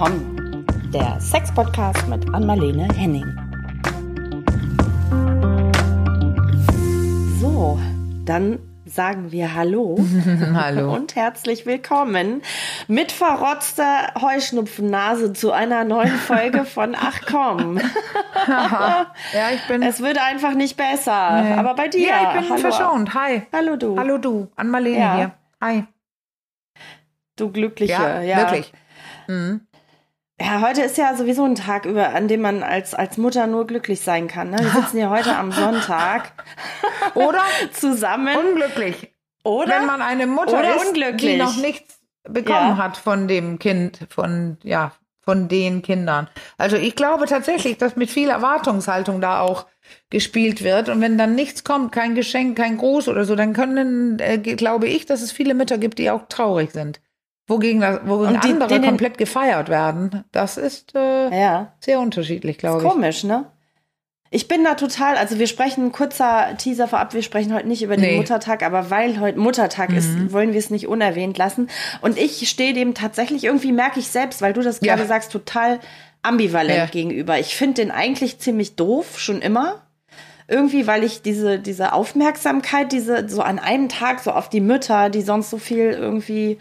willkommen. Der Sex-Podcast mit Anmalene Henning. So, dann sagen wir Hallo. Hallo. Und herzlich willkommen mit verrotzter Heuschnupfennase zu einer neuen Folge von Ach komm. ja, ich bin. Es wird einfach nicht besser. Nee. Aber bei dir. Ja, ich bin Hallo. verschont. Hi. Hallo du. Hallo du. An Marlene ja. hier. Hi. Du Glückliche. Ja, ja. wirklich. Mhm. Ja, heute ist ja sowieso ein Tag, über, an dem man als, als Mutter nur glücklich sein kann. Ne? Wir sitzen hier heute am Sonntag. Oder zusammen. Unglücklich. Oder? Wenn man eine Mutter oder ist, unglücklich. die noch nichts bekommen ja. hat von dem Kind, von, ja, von den Kindern. Also ich glaube tatsächlich, dass mit viel Erwartungshaltung da auch gespielt wird. Und wenn dann nichts kommt, kein Geschenk, kein Gruß oder so, dann können, äh, glaube ich, dass es viele Mütter gibt, die auch traurig sind wogegen, das, wogegen die, andere komplett gefeiert werden. Das ist äh, ja. sehr unterschiedlich, glaube ich. Komisch, ne? Ich bin da total, also wir sprechen, kurzer Teaser vorab, wir sprechen heute nicht über den nee. Muttertag, aber weil heute Muttertag mhm. ist, wollen wir es nicht unerwähnt lassen. Und ich stehe dem tatsächlich, irgendwie merke ich selbst, weil du das gerade ja. sagst, total ambivalent ja. gegenüber. Ich finde den eigentlich ziemlich doof, schon immer. Irgendwie, weil ich diese, diese Aufmerksamkeit, diese, so an einem Tag so auf die Mütter, die sonst so viel irgendwie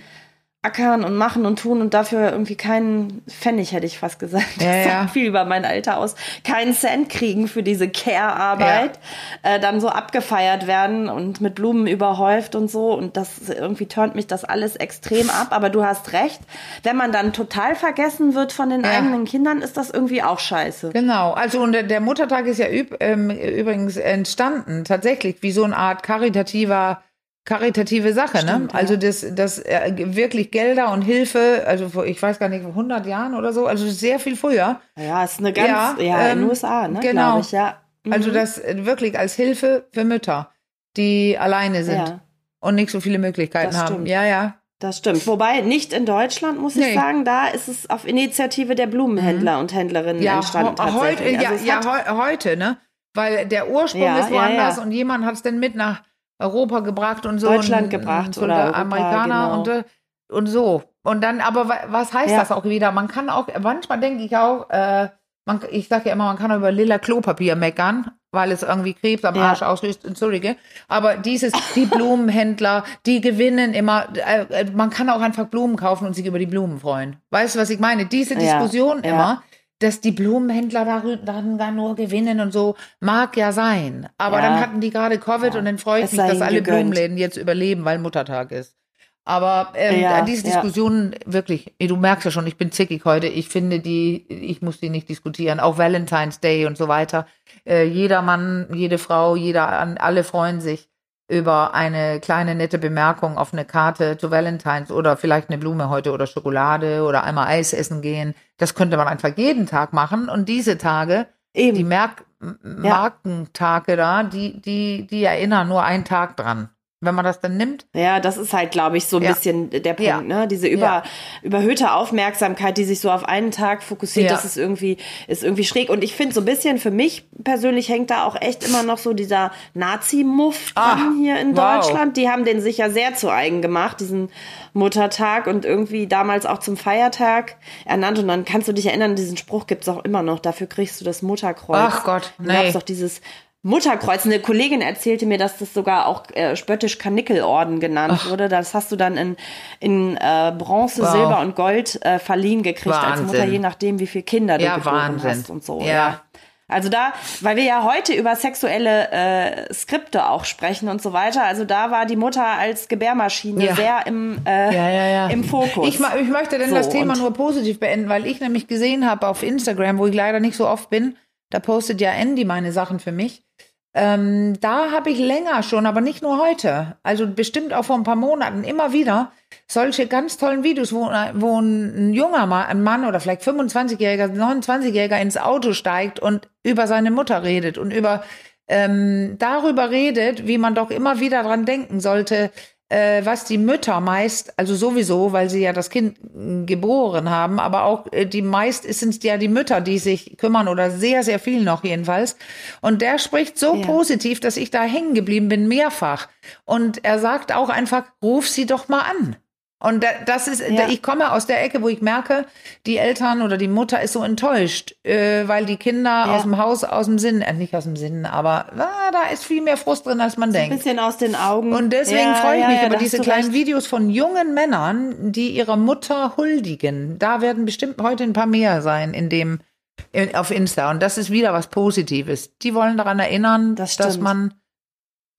ackern und machen und tun und dafür irgendwie keinen Pfennig, hätte ich fast gesagt. Ja, das sagt ja. viel über mein Alter aus. Keinen Cent kriegen für diese Care-Arbeit. Ja. Äh, dann so abgefeiert werden und mit Blumen überhäuft und so. Und das irgendwie turnt mich das alles extrem ab. Aber du hast recht. Wenn man dann total vergessen wird von den ja. eigenen Kindern, ist das irgendwie auch scheiße. Genau. Also und der Muttertag ist ja üb ähm, übrigens entstanden, tatsächlich, wie so eine Art karitativer karitative Sache, ne? Stimmt, ne? Also das, das äh, wirklich Gelder und Hilfe, also vor, ich weiß gar nicht, 100 Jahren oder so, also sehr viel früher. Ja, ist eine ganz, ja, ja in den ähm, USA, ne? Genau. Ich, ja. Mhm. Also das äh, wirklich als Hilfe für Mütter, die alleine sind ja. und nicht so viele Möglichkeiten das haben. Stimmt. Ja, ja. Das stimmt. Wobei nicht in Deutschland, muss nee. ich sagen. Da ist es auf Initiative der Blumenhändler mhm. und Händlerinnen ja, entstanden. Heute, also ja, ja heute, ne? Weil der Ursprung ist woanders und jemand hat es dann mit nach Europa gebracht und so. Deutschland und, gebracht und, oder Europa, Amerikaner genau. und, äh, und so. Und dann, aber was heißt ja. das auch wieder? Man kann auch, manchmal denke ich auch, äh, man, ich sage ja immer, man kann auch über lila Klopapier meckern, weil es irgendwie Krebs am Arsch ja. auslöst, entschuldige. Aber dieses, die Blumenhändler, die gewinnen immer, äh, äh, man kann auch einfach Blumen kaufen und sich über die Blumen freuen. Weißt du, was ich meine? Diese Diskussion ja. immer, dass die Blumenhändler darin gar nur gewinnen und so, mag ja sein. Aber ja. dann hatten die gerade Covid ja. und dann freue ich mich, dass alle gegönnt. Blumenläden jetzt überleben, weil Muttertag ist. Aber ähm, ja, diese Diskussionen, wirklich, du merkst ja schon, ich bin zickig heute. Ich finde die, ich muss die nicht diskutieren. Auch Valentine's Day und so weiter. Äh, jeder Mann, jede Frau, jeder, alle freuen sich über eine kleine nette Bemerkung auf eine Karte zu Valentines oder vielleicht eine Blume heute oder Schokolade oder einmal Eis essen gehen. Das könnte man einfach jeden Tag machen. Und diese Tage, Eben. die Merk Markentage da, die, die, die erinnern nur einen Tag dran wenn man das dann nimmt. Ja, das ist halt, glaube ich, so ein ja. bisschen der Punkt, ja. ne? Diese über, ja. überhöhte Aufmerksamkeit, die sich so auf einen Tag fokussiert, das ist irgendwie, ist irgendwie schräg. Und ich finde so ein bisschen, für mich persönlich hängt da auch echt immer noch so dieser Nazi-Muff dran hier in wow. Deutschland. Die haben den sich ja sehr zu eigen gemacht, diesen Muttertag und irgendwie damals auch zum Feiertag ernannt. Und dann kannst du dich erinnern, diesen Spruch gibt's auch immer noch. Dafür kriegst du das Mutterkreuz. Ach Gott, nee. Da gab's doch dieses Mutterkreuz. Eine Kollegin erzählte mir, dass das sogar auch äh, spöttisch Karnickelorden genannt Ach. wurde. Das hast du dann in, in äh, Bronze, wow. Silber und Gold äh, verliehen gekriegt Wahnsinn. als Mutter, je nachdem, wie viele Kinder du ja, geboren Wahnsinn. hast und so. Ja. ja. Also da, weil wir ja heute über sexuelle äh, Skripte auch sprechen und so weiter. Also da war die Mutter als Gebärmaschine ja. sehr im, äh, ja, ja, im Fokus. Ich, ich möchte denn so, das Thema nur positiv beenden, weil ich nämlich gesehen habe auf Instagram, wo ich leider nicht so oft bin, da postet ja Andy meine Sachen für mich. Ähm, da habe ich länger schon, aber nicht nur heute, also bestimmt auch vor ein paar Monaten. Immer wieder solche ganz tollen Videos, wo, wo ein junger Mann, ein Mann oder vielleicht 25-Jähriger, 29-Jähriger ins Auto steigt und über seine Mutter redet und über ähm, darüber redet, wie man doch immer wieder dran denken sollte, äh, was die Mütter meist, also sowieso, weil sie ja das Kind äh, geboren haben, aber auch äh, die meist sind es ja die Mütter, die sich kümmern oder sehr, sehr viel noch jedenfalls. Und der spricht so ja. positiv, dass ich da hängen geblieben bin, mehrfach. Und er sagt auch einfach, ruf sie doch mal an. Und das ist, ja. ich komme aus der Ecke, wo ich merke, die Eltern oder die Mutter ist so enttäuscht, äh, weil die Kinder ja. aus dem Haus, aus dem Sinn, äh, nicht aus dem Sinn, aber ah, da ist viel mehr Frust drin, als man so denkt. Ein bisschen aus den Augen. Und deswegen ja, freue ich mich über diese kleinen recht. Videos von jungen Männern, die ihrer Mutter huldigen. Da werden bestimmt heute ein paar mehr sein in dem, in, auf Insta. Und das ist wieder was Positives. Die wollen daran erinnern, das dass man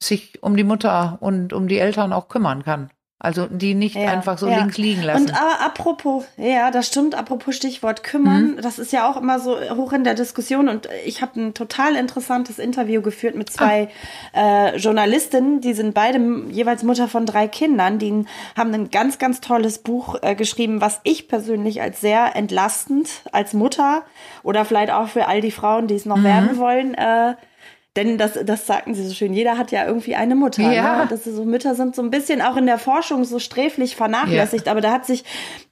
sich um die Mutter und um die Eltern auch kümmern kann. Also die nicht ja, einfach so ja. links liegen lassen. Und äh, apropos, ja, das stimmt, apropos Stichwort kümmern, mhm. das ist ja auch immer so hoch in der Diskussion und ich habe ein total interessantes Interview geführt mit zwei ah. äh, Journalistinnen, die sind beide jeweils Mutter von drei Kindern, die haben ein ganz, ganz tolles Buch äh, geschrieben, was ich persönlich als sehr entlastend als Mutter oder vielleicht auch für all die Frauen, die es noch mhm. werden wollen, äh, denn das, das sagten sie so schön, jeder hat ja irgendwie eine Mutter. Ja. Ne? Das ist so, Mütter sind so ein bisschen auch in der Forschung so sträflich vernachlässigt, ja. aber da hat sich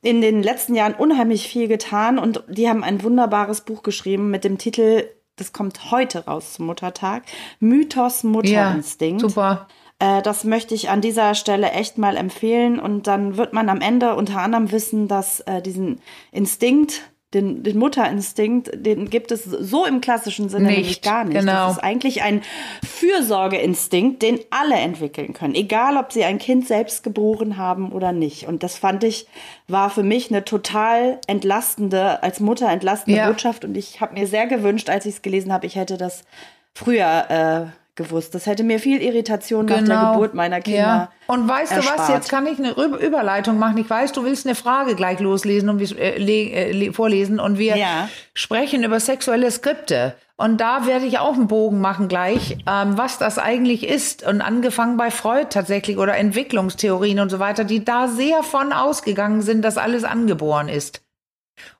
in den letzten Jahren unheimlich viel getan und die haben ein wunderbares Buch geschrieben mit dem Titel, das kommt heute raus zum Muttertag, Mythos Mutterinstinkt. Ja, super. Äh, das möchte ich an dieser Stelle echt mal empfehlen und dann wird man am Ende unter anderem wissen, dass äh, diesen Instinkt den, den Mutterinstinkt, den gibt es so im klassischen Sinne nicht, gar nicht. Genau. Das ist eigentlich ein Fürsorgeinstinkt, den alle entwickeln können, egal ob sie ein Kind selbst geboren haben oder nicht. Und das fand ich, war für mich eine total entlastende, als Mutter entlastende ja. Botschaft. Und ich habe mir sehr gewünscht, als ich es gelesen habe, ich hätte das früher äh, gewusst. Das hätte mir viel Irritation genau. nach der genau. Geburt meiner Kinder. Ja. Und weißt erspart. du was, jetzt kann ich eine Überleitung machen. Ich weiß, du willst eine Frage gleich loslesen und wir, äh, äh, vorlesen und wir ja. sprechen über sexuelle Skripte. Und da werde ich auch einen Bogen machen gleich, ähm, was das eigentlich ist. Und angefangen bei Freud tatsächlich oder Entwicklungstheorien und so weiter, die da sehr von ausgegangen sind, dass alles angeboren ist.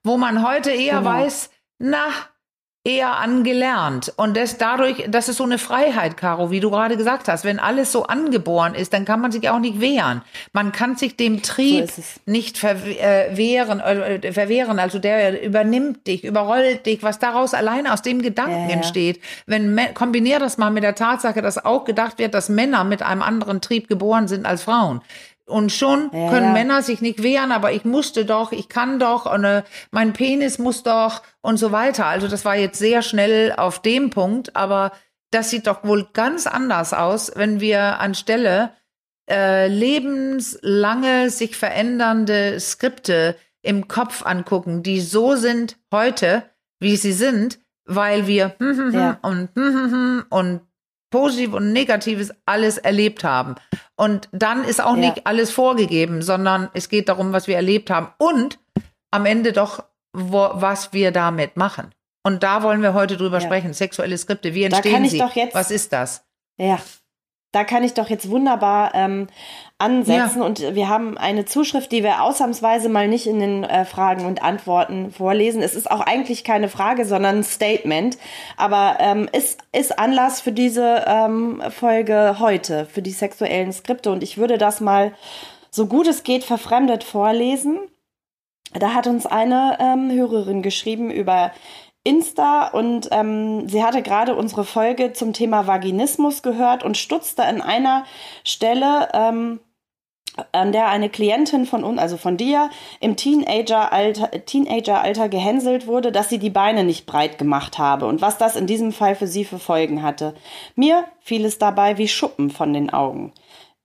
Wo man heute eher genau. weiß, na, eher angelernt. Und das dadurch, das ist so eine Freiheit, Caro, wie du gerade gesagt hast. Wenn alles so angeboren ist, dann kann man sich auch nicht wehren. Man kann sich dem Trieb so nicht verwehren, äh, äh, verwehren. Also der übernimmt dich, überrollt dich, was daraus alleine aus dem Gedanken ja. entsteht. Wenn kombinier das mal mit der Tatsache, dass auch gedacht wird, dass Männer mit einem anderen Trieb geboren sind als Frauen. Und schon ja, können ja. Männer sich nicht wehren, aber ich musste doch, ich kann doch, und, äh, mein Penis muss doch und so weiter. Also das war jetzt sehr schnell auf dem Punkt, aber das sieht doch wohl ganz anders aus, wenn wir anstelle äh, lebenslange sich verändernde Skripte im Kopf angucken, die so sind heute, wie sie sind, weil wir ja. und und positiv und negatives alles erlebt haben. Und dann ist auch ja. nicht alles vorgegeben, sondern es geht darum, was wir erlebt haben und am Ende doch, wo, was wir damit machen. Und da wollen wir heute drüber ja. sprechen. Sexuelle Skripte, wie entstehen sie? Jetzt, was ist das? Ja, da kann ich doch jetzt wunderbar ähm, ansetzen. Ja. Und wir haben eine Zuschrift, die wir ausnahmsweise mal nicht in den äh, Fragen und Antworten vorlesen. Es ist auch eigentlich keine Frage, sondern ein Statement. Aber ähm, ist, ist Anlass für diese ähm, Folge heute, für die sexuellen Skripte. Und ich würde das mal so gut es geht verfremdet vorlesen. Da hat uns eine ähm, Hörerin geschrieben über Insta und ähm, sie hatte gerade unsere Folge zum Thema Vaginismus gehört und stutzte an einer Stelle, ähm, an der eine Klientin von uns, also von dir, im Teenageralter, Teenageralter gehänselt wurde, dass sie die Beine nicht breit gemacht habe und was das in diesem Fall für sie für Folgen hatte. Mir fiel es dabei wie Schuppen von den Augen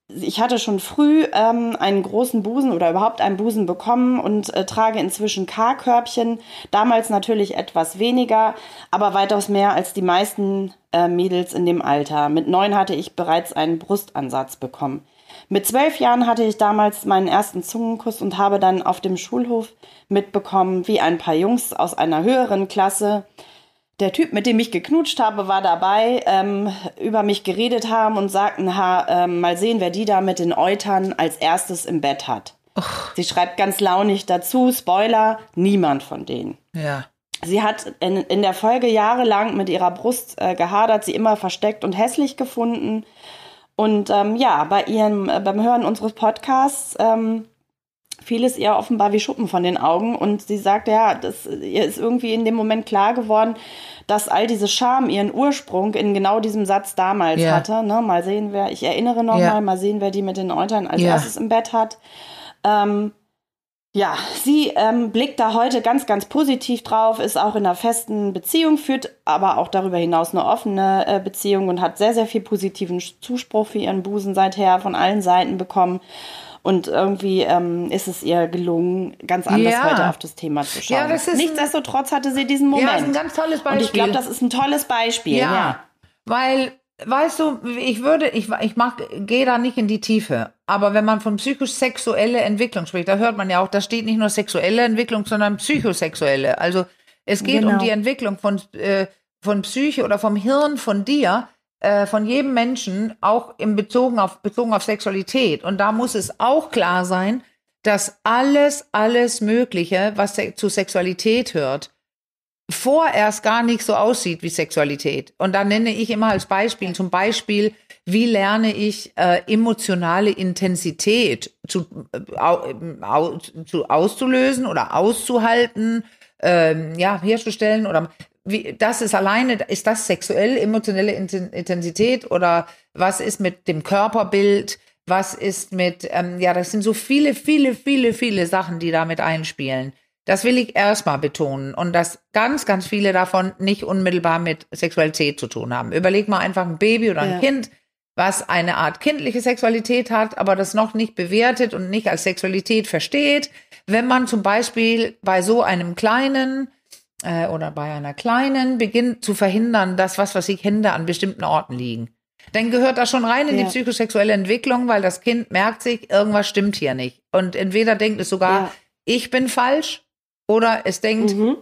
ich hatte schon früh ähm, einen großen Busen oder überhaupt einen Busen bekommen und äh, trage inzwischen K-Körbchen. Damals natürlich etwas weniger, aber weitaus mehr als die meisten äh, Mädels in dem Alter. Mit neun hatte ich bereits einen Brustansatz bekommen. Mit zwölf Jahren hatte ich damals meinen ersten Zungenkuss und habe dann auf dem Schulhof mitbekommen, wie ein paar Jungs aus einer höheren Klasse der Typ, mit dem ich geknutscht habe, war dabei, ähm, über mich geredet haben und sagten, ha, ähm, mal sehen, wer die da mit den Eutern als erstes im Bett hat. Och. Sie schreibt ganz launig dazu, Spoiler, niemand von denen. Ja. Sie hat in, in der Folge jahrelang mit ihrer Brust äh, gehadert, sie immer versteckt und hässlich gefunden. Und ähm, ja, bei ihrem, äh, beim Hören unseres Podcasts ähm, fiel es ihr offenbar wie Schuppen von den Augen und sie sagt, ja, das, ihr ist irgendwie in dem Moment klar geworden, dass all diese Scham ihren Ursprung in genau diesem Satz damals ja. hatte. Ne? Mal sehen, wer, ich erinnere noch ja. mal, mal sehen, wer die mit den Eutern als ja. erstes im Bett hat. Ähm, ja, sie ähm, blickt da heute ganz, ganz positiv drauf, ist auch in einer festen Beziehung, führt aber auch darüber hinaus eine offene äh, Beziehung und hat sehr, sehr viel positiven Zuspruch für ihren Busen seither von allen Seiten bekommen. Und irgendwie ähm, ist es ihr gelungen, ganz anders ja. heute auf das Thema zu schauen. Ja, das ist Nichtsdestotrotz hatte sie diesen Moment. Ja, das ist ein ganz tolles Beispiel. Und ich glaube, das ist ein tolles Beispiel. Ja, ja. weil weißt du, ich würde, ich, ich mach, gehe da nicht in die Tiefe. Aber wenn man von psychosexuelle Entwicklung spricht, da hört man ja auch, da steht nicht nur sexuelle Entwicklung, sondern psychosexuelle. Also es geht genau. um die Entwicklung von, äh, von Psyche oder vom Hirn von dir, äh, von jedem Menschen, auch im bezogen auf, bezogen auf Sexualität. Und da muss es auch klar sein, dass alles, alles Mögliche, was zu Sexualität hört, vorerst gar nicht so aussieht wie Sexualität. Und da nenne ich immer als Beispiel, zum Beispiel, wie lerne ich äh, emotionale Intensität zu, äh, au, zu auszulösen oder auszuhalten, ähm, ja, herzustellen oder wie, das ist alleine, ist das sexuell emotionelle Intensität oder was ist mit dem Körperbild? Was ist mit, ähm, ja, das sind so viele, viele, viele, viele Sachen, die damit einspielen. Das will ich erstmal betonen und dass ganz, ganz viele davon nicht unmittelbar mit Sexualität zu tun haben. Überleg mal einfach ein Baby oder ein ja. Kind, was eine Art kindliche Sexualität hat, aber das noch nicht bewertet und nicht als Sexualität versteht. Wenn man zum Beispiel bei so einem kleinen äh, oder bei einer kleinen beginnt zu verhindern, dass was, was ich Hände an bestimmten Orten liegen, dann gehört das schon rein in ja. die psychosexuelle Entwicklung, weil das Kind merkt sich, irgendwas stimmt hier nicht. Und entweder denkt es sogar, ja. ich bin falsch oder es denkt, mhm.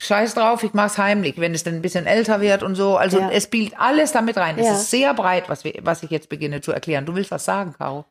scheiß drauf, ich mach's heimlich, wenn es dann ein bisschen älter wird und so. Also ja. es spielt alles damit rein. Ja. Es ist sehr breit, was, wir, was ich jetzt beginne zu erklären. Du willst was sagen, Caro?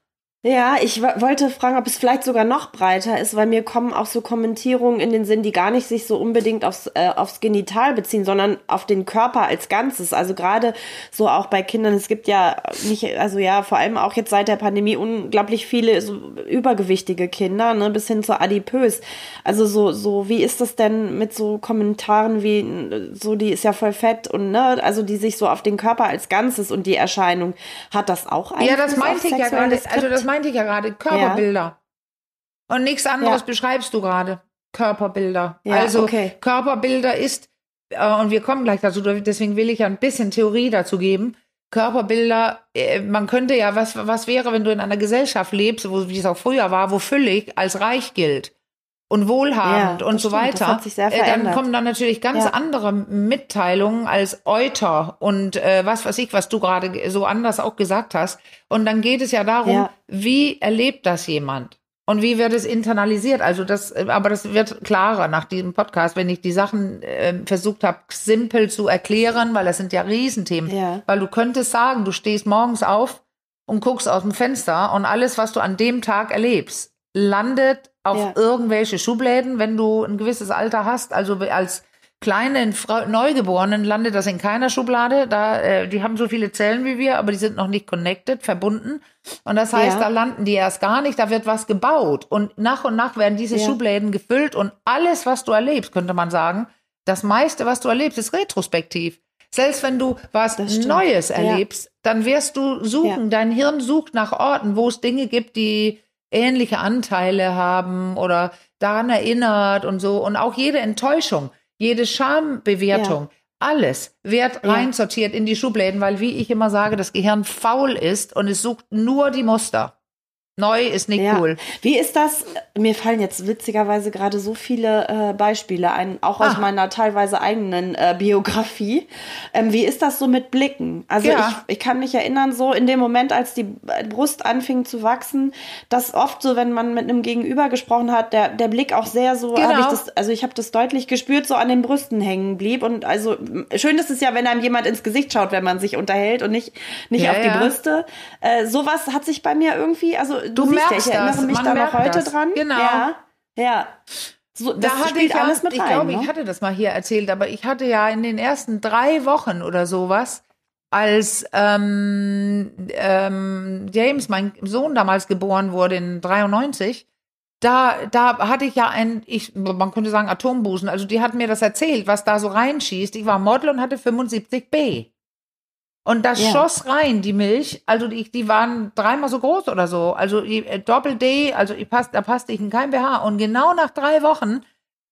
Ja, ich wollte fragen, ob es vielleicht sogar noch breiter ist, weil mir kommen auch so Kommentierungen in den Sinn, die gar nicht sich so unbedingt aufs, äh, aufs Genital beziehen, sondern auf den Körper als Ganzes. Also gerade so auch bei Kindern, es gibt ja nicht, also ja, vor allem auch jetzt seit der Pandemie unglaublich viele so übergewichtige Kinder, ne, bis hin zu adipös. Also so, so, wie ist das denn mit so Kommentaren wie, so, die ist ja voll fett und, ne, also die sich so auf den Körper als Ganzes und die Erscheinung, hat das auch Einfluss Ja, das meinte ich ja gerade, also das meinte ich ja gerade, Körperbilder. Ja. Und nichts anderes ja. beschreibst du gerade. Körperbilder. Ja, also okay. Körperbilder ist, äh, und wir kommen gleich dazu, deswegen will ich ja ein bisschen Theorie dazu geben. Körperbilder, äh, man könnte ja, was, was wäre, wenn du in einer Gesellschaft lebst, wo, wie es auch früher war, wo füllig als reich gilt und wohlhabend ja, und so stimmt, weiter, äh, dann kommen dann natürlich ganz ja. andere Mitteilungen als Euter und äh, was weiß ich, was du gerade so anders auch gesagt hast. Und dann geht es ja darum, ja. wie erlebt das jemand? Und wie wird es internalisiert? Also das, äh, aber das wird klarer nach diesem Podcast, wenn ich die Sachen äh, versucht habe, simpel zu erklären, weil das sind ja Riesenthemen. Ja. Weil du könntest sagen, du stehst morgens auf und guckst aus dem Fenster und alles, was du an dem Tag erlebst, landet auf ja. irgendwelche Schubläden, wenn du ein gewisses Alter hast. Also als kleinen Fra Neugeborenen landet das in keiner Schublade. Da, äh, die haben so viele Zellen wie wir, aber die sind noch nicht connected, verbunden. Und das heißt, ja. da landen die erst gar nicht, da wird was gebaut. Und nach und nach werden diese ja. Schubläden gefüllt und alles, was du erlebst, könnte man sagen, das meiste, was du erlebst, ist retrospektiv. Selbst wenn du was Neues erlebst, dann wirst du suchen, dein Hirn sucht nach Orten, wo es Dinge gibt, die ähnliche Anteile haben oder daran erinnert und so. Und auch jede Enttäuschung, jede Schambewertung, ja. alles wird ja. reinsortiert in die Schubläden, weil, wie ich immer sage, das Gehirn faul ist und es sucht nur die Muster. Neu ist nicht ja. cool. Wie ist das? Mir fallen jetzt witzigerweise gerade so viele äh, Beispiele ein, auch aus ah. meiner teilweise eigenen äh, Biografie. Ähm, wie ist das so mit Blicken? Also ja. ich, ich kann mich erinnern, so in dem Moment, als die Brust anfing zu wachsen, dass oft so, wenn man mit einem Gegenüber gesprochen hat, der, der Blick auch sehr so, genau. ich das, also ich habe das deutlich gespürt, so an den Brüsten hängen blieb. Und also schön ist es ja, wenn einem jemand ins Gesicht schaut, wenn man sich unterhält und nicht, nicht ja, auf die Brüste. Äh, sowas hat sich bei mir irgendwie, also du, du merkst ja, ich erinnere mich da noch heute das. dran. Genau. Ja. ja. So, da hatte ich alles mit Ich rein, glaube, ne? ich hatte das mal hier erzählt, aber ich hatte ja in den ersten drei Wochen oder sowas, als ähm, ähm, James, mein Sohn damals geboren wurde in 93, da, da hatte ich ja ein, ich, man könnte sagen Atombusen. Also die hat mir das erzählt, was da so reinschießt. Ich war Model und hatte 75b. Und das ja. schoss rein, die Milch. Also die, die waren dreimal so groß oder so. Also äh, Doppel-D, also ich passt, da passte ich in kein BH. Und genau nach drei Wochen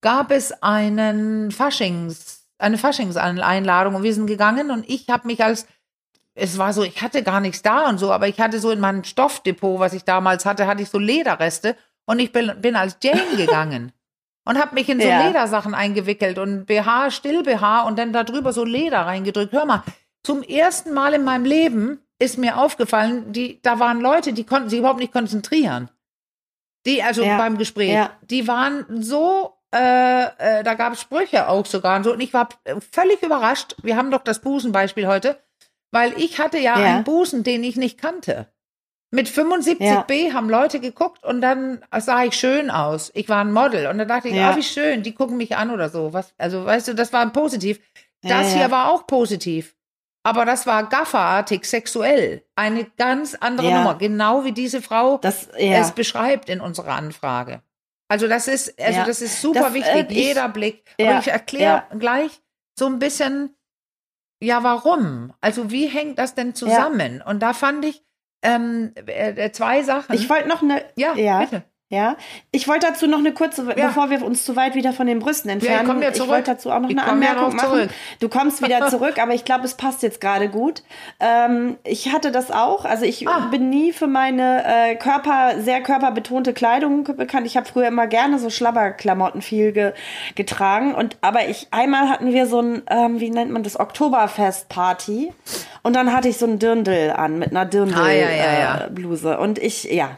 gab es einen Faschings, eine Faschingseinladung und wir sind gegangen und ich habe mich als es war so, ich hatte gar nichts da und so, aber ich hatte so in meinem Stoffdepot, was ich damals hatte, hatte ich so Lederreste und ich bin, bin als Jane gegangen und habe mich in so ja. Ledersachen eingewickelt und BH, Still-BH und dann da drüber so Leder reingedrückt. Hör mal, zum ersten Mal in meinem Leben ist mir aufgefallen, die, da waren Leute, die konnten sich überhaupt nicht konzentrieren. Die, also ja. beim Gespräch, ja. die waren so, äh, äh, da gab es Sprüche auch sogar und so. Und ich war völlig überrascht. Wir haben doch das Busenbeispiel heute, weil ich hatte ja, ja. einen Busen, den ich nicht kannte. Mit 75b ja. haben Leute geguckt und dann sah ich schön aus. Ich war ein Model und dann dachte ich, ah, wie schön, die gucken mich an oder so. Was, also, weißt du, das war positiv. Das hier war auch positiv. Aber das war gafferartig sexuell. Eine ganz andere ja. Nummer. Genau wie diese Frau das, ja. es beschreibt in unserer Anfrage. Also das ist, also ja. das ist super das, wichtig. Äh, Jeder ich, Blick. Aber ich erkläre gleich so ein bisschen, ja, warum? Also wie hängt das denn zusammen? Und da fand ich ähm, äh, zwei Sachen. Ich wollte noch eine. Ja, ja, bitte. Ja, ich wollte dazu noch eine kurze, ja. bevor wir uns zu weit wieder von den Brüsten entfernen, ja, ich, ich wollte dazu auch noch ich eine Anmerkung ja machen. Zurück. Du kommst wieder zurück, aber ich glaube, es passt jetzt gerade gut. Ähm, ich hatte das auch, also ich ah. bin nie für meine äh, Körper, sehr körperbetonte Kleidung bekannt. Ich habe früher immer gerne so Schlabberklamotten viel ge getragen und aber ich einmal hatten wir so ein, ähm, wie nennt man das, Oktoberfest-Party und dann hatte ich so ein Dirndl an mit einer Dirndl-Bluse ah, äh, und ich, ja,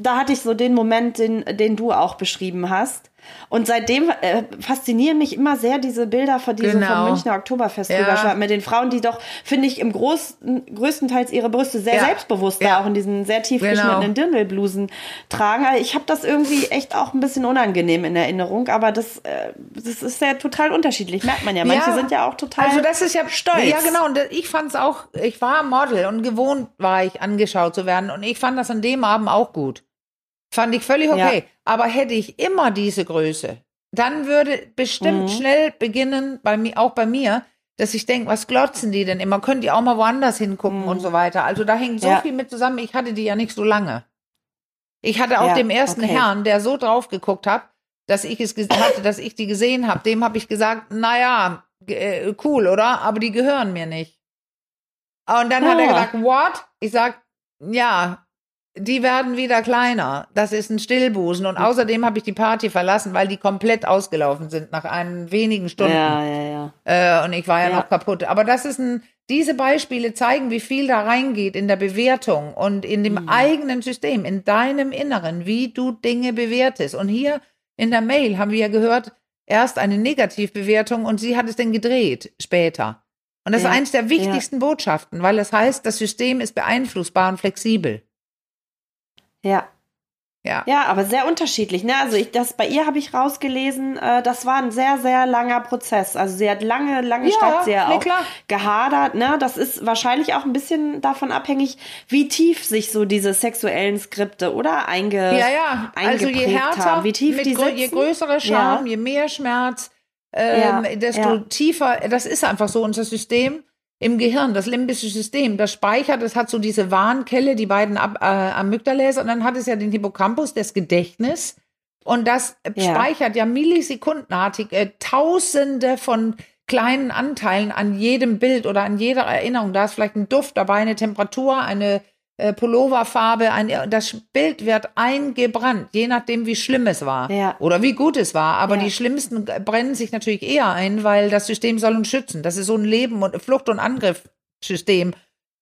da hatte ich so den Moment, den, den du auch beschrieben hast. Und seitdem äh, faszinieren mich immer sehr diese Bilder von diesem genau. vom Münchner Oktoberfest ja. mit den Frauen, die doch, finde ich, im großen, größtenteils ihre Brüste sehr ja. selbstbewusst ja. da auch in diesen sehr tief genau. geschnittenen Dirndlblusen tragen. Also ich habe das irgendwie echt auch ein bisschen unangenehm in Erinnerung, aber das, äh, das ist ja total unterschiedlich, merkt man ja. Manche ja. sind ja auch total Also das ist ja stolz. Ja, genau. Und ich fand es auch, ich war Model und gewohnt war ich, angeschaut zu werden. Und ich fand das an dem Abend auch gut. Fand ich völlig okay. Ja. Aber hätte ich immer diese Größe, dann würde bestimmt mhm. schnell beginnen, bei mir, auch bei mir, dass ich denke, was glotzen die denn immer? Könnt ihr auch mal woanders hingucken mhm. und so weiter. Also da hängt so ja. viel mit zusammen. Ich hatte die ja nicht so lange. Ich hatte auch ja, dem ersten okay. Herrn, der so drauf geguckt hat, dass ich es hatte, dass ich die gesehen habe, dem habe ich gesagt, naja, äh, cool, oder? Aber die gehören mir nicht. Und dann ah. hat er ah. gesagt, what? Ich sag, ja, die werden wieder kleiner. Das ist ein Stillbusen. Und außerdem habe ich die Party verlassen, weil die komplett ausgelaufen sind nach einen wenigen Stunden. Ja, ja, ja. Äh, und ich war ja, ja, noch kaputt. Aber das ist ein, diese Beispiele zeigen, wie viel da reingeht in der Bewertung und in dem mhm. eigenen System, in deinem Inneren, wie du Dinge bewertest. Und hier in der Mail haben wir ja gehört, erst eine Negativbewertung und sie hat es dann gedreht später. Und das ist eines der wichtigsten Botschaften, weil es das heißt, das System ist beeinflussbar und flexibel. Ja. Ja. ja, aber sehr unterschiedlich. Ne? Also ich, das bei ihr habe ich rausgelesen, äh, das war ein sehr, sehr langer Prozess. Also sie hat lange, lange ja, Stadt sehr nee, auch klar. gehadert. Ne? Das ist wahrscheinlich auch ein bisschen davon abhängig, wie tief sich so diese sexuellen Skripte oder einge ja, ja. Also je härter, haben, wie tief die sitzen. je größere Scham, ja. je mehr Schmerz, ähm, ja, desto tiefer. Das ist einfach so unser System im Gehirn, das limbische System, das speichert, das hat so diese Warnkelle, die beiden Ab äh, Amygdales und dann hat es ja den Hippocampus, das Gedächtnis und das ja. speichert ja millisekundenartig äh, Tausende von kleinen Anteilen an jedem Bild oder an jeder Erinnerung. Da ist vielleicht ein Duft dabei, eine Temperatur, eine äh, Pulloverfarbe, ein, das Bild wird eingebrannt, je nachdem, wie schlimm es war ja. oder wie gut es war. Aber ja. die schlimmsten brennen sich natürlich eher ein, weil das System soll uns schützen. Das ist so ein Leben- und Flucht- und Angriffssystem,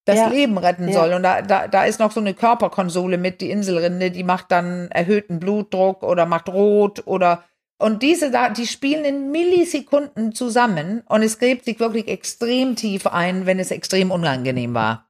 das ja. Leben retten soll. Und da, da, da ist noch so eine Körperkonsole mit, die Inselrinde, die macht dann erhöhten Blutdruck oder macht rot oder und diese da, die spielen in Millisekunden zusammen und es gräbt sich wirklich extrem tief ein, wenn es extrem unangenehm war.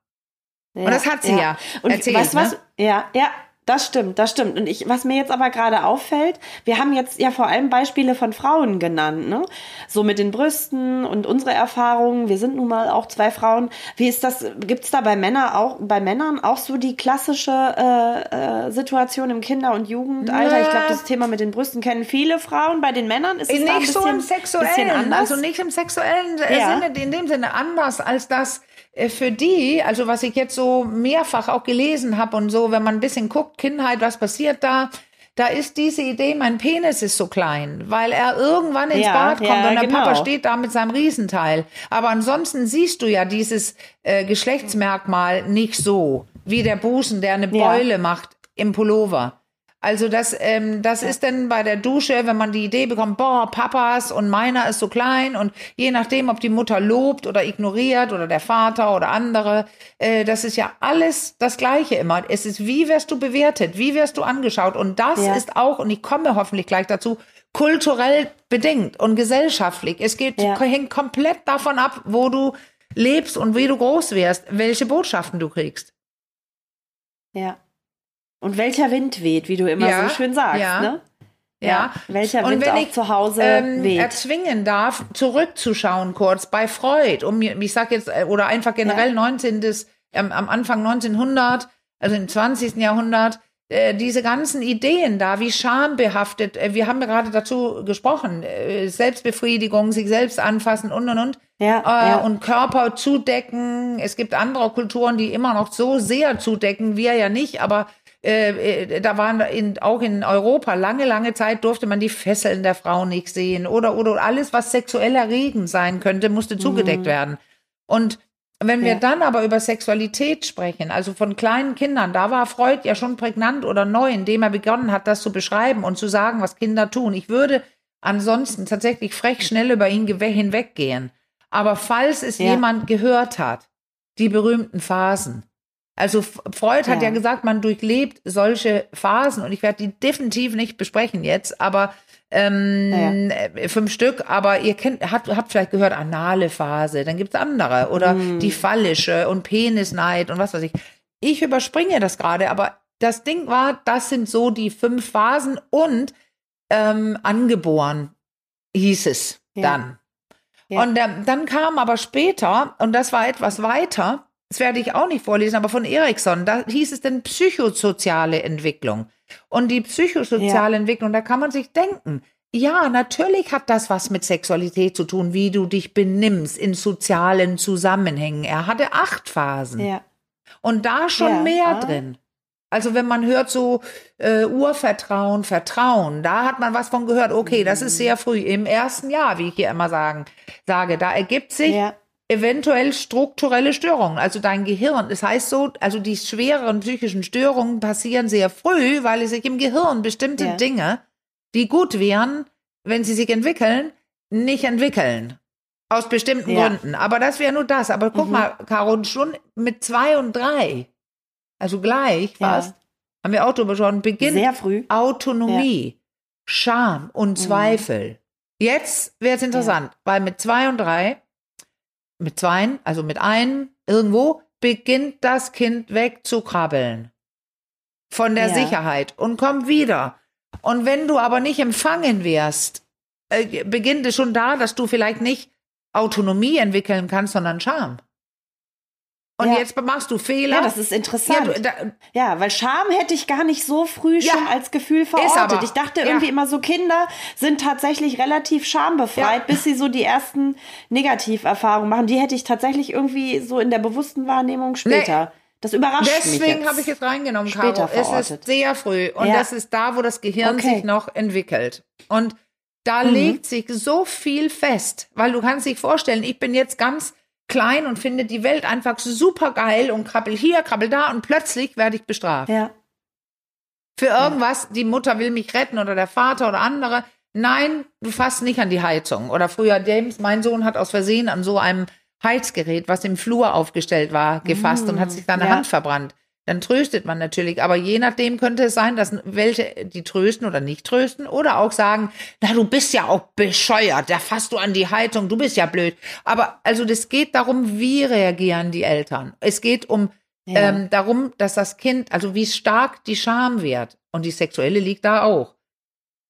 Ja, und das hat sie ja. ja. Und erzählt, weißt du was? Ne? Ja, ja. Das stimmt, das stimmt. Und ich, was mir jetzt aber gerade auffällt, wir haben jetzt ja vor allem Beispiele von Frauen genannt, ne? So mit den Brüsten und unsere Erfahrungen. Wir sind nun mal auch zwei Frauen. Wie ist das? Gibt's da bei Männern auch, bei Männern auch so die klassische äh, äh, Situation im Kinder- und Jugendalter? Ich glaube, das Thema mit den Brüsten kennen viele Frauen. Bei den Männern ist es nicht ein so bisschen, im sexuellen, also nicht im sexuellen ja. Sinne, in dem Sinne anders als das äh, für die, also was ich jetzt so mehrfach auch gelesen habe und so, wenn man ein bisschen guckt, Kindheit, was passiert da, da ist diese Idee, mein Penis ist so klein, weil er irgendwann ins ja, Bad kommt ja, und der genau. Papa steht da mit seinem Riesenteil. Aber ansonsten siehst du ja dieses äh, Geschlechtsmerkmal nicht so, wie der Busen, der eine Beule ja. macht im Pullover. Also das, ähm, das ist dann bei der Dusche, wenn man die Idee bekommt, boah, Papas und meiner ist so klein und je nachdem, ob die Mutter lobt oder ignoriert oder der Vater oder andere, äh, das ist ja alles das Gleiche immer. Es ist, wie wirst du bewertet, wie wirst du angeschaut und das ja. ist auch, und ich komme hoffentlich gleich dazu, kulturell bedingt und gesellschaftlich. Es geht, ja. hängt komplett davon ab, wo du lebst und wie du groß wirst, welche Botschaften du kriegst. Ja. Und welcher Wind weht, wie du immer ja, so schön sagst, ja. ne? Ja. ja. Welcher Wind und wenn auch ich, zu Hause ähm, weht. erzwingen darf, zurückzuschauen kurz bei Freud, um ich sag jetzt, äh, oder einfach generell ja. 19. Des, ähm, am Anfang 1900, also im 20. Jahrhundert, äh, diese ganzen Ideen da, wie schambehaftet, äh, wir haben ja gerade dazu gesprochen, äh, Selbstbefriedigung, sich selbst anfassen und und und. Ja, äh, ja. Und Körper zudecken. Es gibt andere Kulturen, die immer noch so sehr zudecken, wir ja nicht, aber äh, äh, da waren in, auch in Europa lange, lange Zeit durfte man die Fesseln der Frau nicht sehen oder, oder alles, was sexuell erregend sein könnte, musste zugedeckt mhm. werden. Und wenn wir ja. dann aber über Sexualität sprechen, also von kleinen Kindern, da war Freud ja schon prägnant oder neu, indem er begonnen hat, das zu beschreiben und zu sagen, was Kinder tun. Ich würde ansonsten tatsächlich frech schnell über ihn hinweggehen. Aber falls es ja. jemand gehört hat, die berühmten Phasen, also Freud ja. hat ja gesagt, man durchlebt solche Phasen und ich werde die definitiv nicht besprechen jetzt, aber ähm, ja. Äh, fünf Stück, aber ihr kennt, habt, habt vielleicht gehört, anale Phase, dann gibt's andere oder mm. die phallische und Penisneid und was weiß ich. Ich überspringe das gerade, aber das Ding war, das sind so die fünf Phasen und ähm, angeboren hieß es ja. dann. Ja. Und ähm, dann kam aber später, und das war etwas weiter, das werde ich auch nicht vorlesen, aber von Erikson, da hieß es denn psychosoziale Entwicklung. Und die psychosoziale ja. Entwicklung, da kann man sich denken, ja, natürlich hat das was mit Sexualität zu tun, wie du dich benimmst in sozialen Zusammenhängen. Er hatte acht Phasen. Ja. Und da schon ja, mehr ah. drin. Also wenn man hört so äh, Urvertrauen, Vertrauen, da hat man was von gehört. Okay, das ist mhm. sehr früh im ersten Jahr, wie ich hier immer sagen sage. Da ergibt sich ja eventuell strukturelle Störungen, also dein Gehirn. Das heißt so, also die schwereren psychischen Störungen passieren sehr früh, weil es sich im Gehirn bestimmte ja. Dinge, die gut wären, wenn sie sich entwickeln, nicht entwickeln. Aus bestimmten ja. Gründen. Aber das wäre nur das. Aber guck mhm. mal, Caro, schon mit zwei und drei, also gleich fast, ja. haben wir auch drüber schon, beginnt Sehr früh. Autonomie, Scham und mhm. Zweifel. Jetzt wäre es interessant, weil mit zwei und drei mit zweien, also mit einem, irgendwo, beginnt das Kind wegzukrabbeln. Von der ja. Sicherheit und kommt wieder. Und wenn du aber nicht empfangen wirst, äh, beginnt es schon da, dass du vielleicht nicht Autonomie entwickeln kannst, sondern Scham. Und ja. jetzt machst du Fehler. Ja, das ist interessant. Ja, du, da, ja, weil Scham hätte ich gar nicht so früh ja, schon als Gefühl verortet. Ich dachte irgendwie immer so, Kinder sind tatsächlich relativ schambefreit, bis sie so die ersten Negativerfahrungen machen. Die hätte ich tatsächlich irgendwie so in der bewussten Wahrnehmung später. Nee. Das überrascht Deswegen mich. Deswegen habe ich es reingenommen, Später Caro. Verortet. Es ist sehr früh und das ist da, wo das Gehirn okay. sich noch entwickelt. Und da mhm. legt sich so viel fest, weil du kannst dich vorstellen, ich bin jetzt ganz klein und finde die Welt einfach super geil und krabbel hier, krabbel da und plötzlich werde ich bestraft. Ja. Für irgendwas, die Mutter will mich retten oder der Vater oder andere. Nein, du fasst nicht an die Heizung. Oder früher James, mein Sohn hat aus Versehen an so einem Heizgerät, was im Flur aufgestellt war, gefasst mmh, und hat sich seine ja. Hand verbrannt dann tröstet man natürlich. Aber je nachdem könnte es sein, dass welche die trösten oder nicht trösten oder auch sagen, na, du bist ja auch bescheuert, da fasst du an die Heizung, du bist ja blöd. Aber also das geht darum, wie reagieren die Eltern. Es geht um ja. ähm, darum, dass das Kind, also wie stark die Scham wird, und die sexuelle liegt da auch,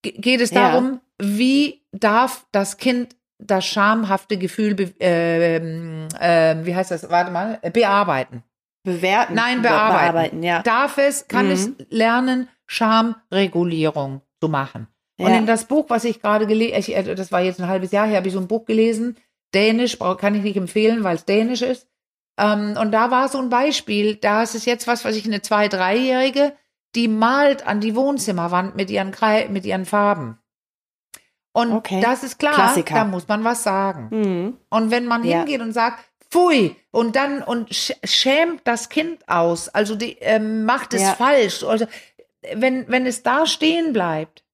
Ge geht es darum, ja. wie darf das Kind das schamhafte Gefühl, äh, äh, wie heißt das, warte mal, bearbeiten. Bewerten. Nein, bearbeiten. bearbeiten ja. Darf es, kann mhm. es lernen, Schamregulierung zu machen. Ja. Und in das Buch, was ich gerade gelesen, äh, das war jetzt ein halbes Jahr her, habe ich so ein Buch gelesen, Dänisch, kann ich nicht empfehlen, weil es Dänisch ist. Ähm, und da war so ein Beispiel, da ist es jetzt was, was ich eine zwei-, dreijährige, die malt an die Wohnzimmerwand mit ihren, mit ihren Farben. Und okay. das ist klar, Klassiker. da muss man was sagen. Mhm. Und wenn man ja. hingeht und sagt, pfui, und dann und schämt das Kind aus, also die, ähm, macht es ja. falsch. Also, wenn, wenn es da stehen bleibt,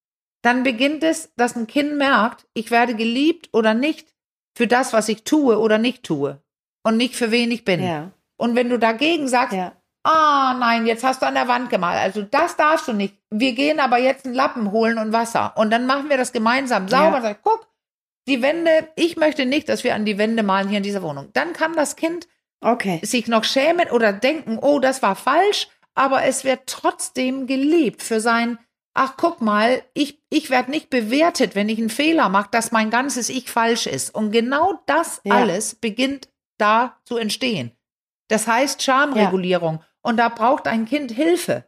dann beginnt es, dass ein Kind merkt, ich werde geliebt oder nicht für das, was ich tue oder nicht tue. Und nicht für wen ich bin. Ja. Und wenn du dagegen sagst, ja. Ah, nein, jetzt hast du an der Wand gemalt. Also das darfst du nicht. Wir gehen aber jetzt einen Lappen holen und Wasser. Und dann machen wir das gemeinsam sauber. Ja. Sag, guck, die Wände, ich möchte nicht, dass wir an die Wände malen hier in dieser Wohnung. Dann kann das Kind okay. sich noch schämen oder denken, oh, das war falsch, aber es wird trotzdem geliebt für sein, ach guck mal, ich, ich werde nicht bewertet, wenn ich einen Fehler mache, dass mein ganzes Ich falsch ist. Und genau das ja. alles beginnt da zu entstehen. Das heißt Schamregulierung. Ja. Und da braucht ein Kind Hilfe,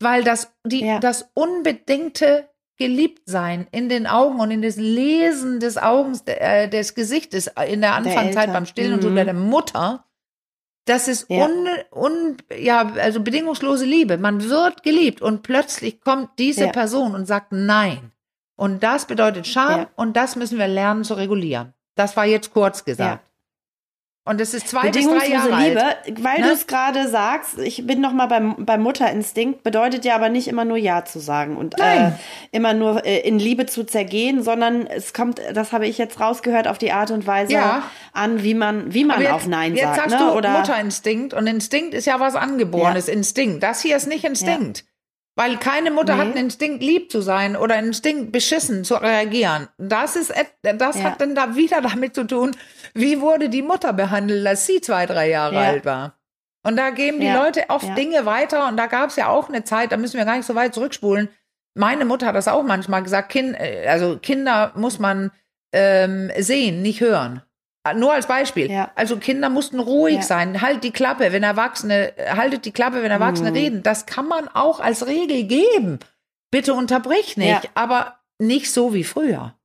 weil das, die, ja. das unbedingte Geliebtsein in den Augen und in das Lesen des Augens, äh, des Gesichtes in der Anfangszeit der beim Stillen mhm. und so mhm. der Mutter, das ist ja. Un, un, ja, also bedingungslose Liebe. Man wird geliebt und plötzlich kommt diese ja. Person und sagt Nein. Und das bedeutet Scham ja. und das müssen wir lernen zu regulieren. Das war jetzt kurz gesagt. Und es ist zwei bis drei Jahre Liebe, alt. weil ne? du es gerade sagst, ich bin noch mal beim, beim Mutterinstinkt, bedeutet ja aber nicht immer nur Ja zu sagen und äh, immer nur äh, in Liebe zu zergehen, sondern es kommt, das habe ich jetzt rausgehört, auf die Art und Weise ja. an, wie man, wie man jetzt, auf Nein jetzt sagt. Jetzt sagst ne? du Oder Mutterinstinkt und Instinkt ist ja was angeborenes ja. Instinkt. Das hier ist nicht Instinkt. Ja. Weil keine Mutter nee. hat einen Instinkt, lieb zu sein oder einen Instinkt, beschissen zu reagieren. Das ist, das ja. hat dann da wieder damit zu tun, wie wurde die Mutter behandelt, als sie zwei, drei Jahre ja. alt war. Und da geben die ja. Leute oft Dinge weiter. Und da gab es ja auch eine Zeit, da müssen wir gar nicht so weit zurückspulen. Meine Mutter hat das auch manchmal gesagt, kind, äh, also Kinder muss man ähm, sehen, nicht hören. Nur als Beispiel. Ja. Also Kinder mussten ruhig ja. sein. Halt die Klappe, wenn Erwachsene, haltet die Klappe, wenn Erwachsene mhm. reden. Das kann man auch als Regel geben. Bitte unterbrich nicht, ja. aber nicht so wie früher.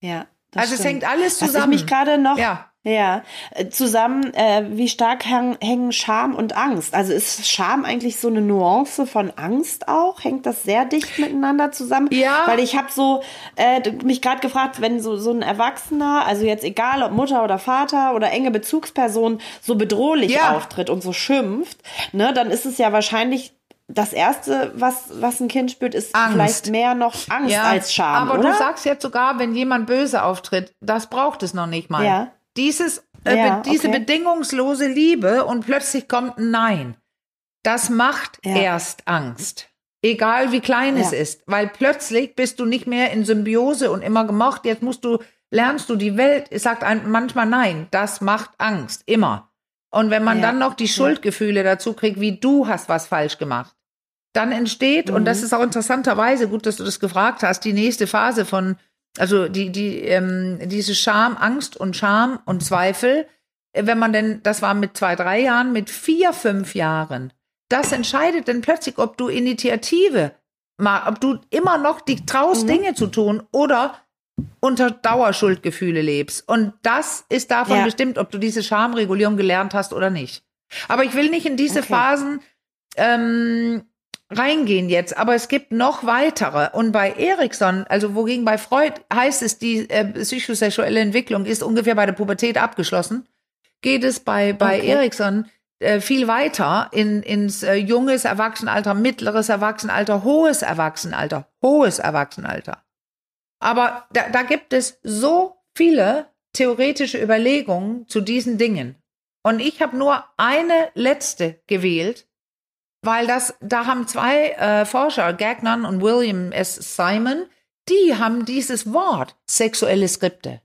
Ja. also stimmt. es hängt alles zusammen. Was ich mich gerade noch ja. Ja, äh, zusammen, äh, wie stark hängen Scham und Angst? Also ist Scham eigentlich so eine Nuance von Angst auch? Hängt das sehr dicht miteinander zusammen? Ja. Weil ich habe so äh, mich gerade gefragt, wenn so, so ein Erwachsener, also jetzt egal ob Mutter oder Vater oder enge Bezugsperson, so bedrohlich ja. auftritt und so schimpft, ne, dann ist es ja wahrscheinlich das erste, was, was ein Kind spürt, ist Angst. vielleicht mehr noch Angst ja, als Scham. Aber oder? du sagst jetzt sogar, wenn jemand böse auftritt, das braucht es noch nicht mal. Ja. Dieses, äh, ja, be diese okay. bedingungslose Liebe und plötzlich kommt ein Nein. Das macht ja. erst Angst. Egal wie klein ja. es ist, weil plötzlich bist du nicht mehr in Symbiose und immer gemocht. Jetzt musst du, lernst du die Welt, sagt ein, manchmal Nein. Das macht Angst. Immer. Und wenn man dann noch die Schuldgefühle dazu kriegt, wie du hast was falsch gemacht, dann entsteht, mhm. und das mhm. ist auch interessanterweise, gut, dass du das gefragt hast, die nächste Phase von also die, die, ähm, diese Scham, Angst und Scham und Zweifel, äh, wenn man denn, das war mit zwei, drei Jahren, mit vier, fünf Jahren, das entscheidet dann plötzlich, ob du Initiative mal, ob du immer noch dich traust, mhm. Dinge zu tun oder unter Dauerschuldgefühle lebst. Und das ist davon ja. bestimmt, ob du diese Schamregulierung gelernt hast oder nicht. Aber ich will nicht in diese okay. Phasen ähm, reingehen jetzt, aber es gibt noch weitere. Und bei Erikson, also wogegen bei Freud heißt es, die äh, psychosexuelle Entwicklung ist ungefähr bei der Pubertät abgeschlossen, geht es bei, bei okay. Erikson äh, viel weiter in, ins äh, junges Erwachsenenalter, mittleres Erwachsenenalter, hohes Erwachsenenalter, hohes Erwachsenenalter. Aber da, da gibt es so viele theoretische Überlegungen zu diesen Dingen. Und ich habe nur eine letzte gewählt, weil das, da haben zwei äh, Forscher, Gagnon und William S. Simon, die haben dieses Wort sexuelle Skripte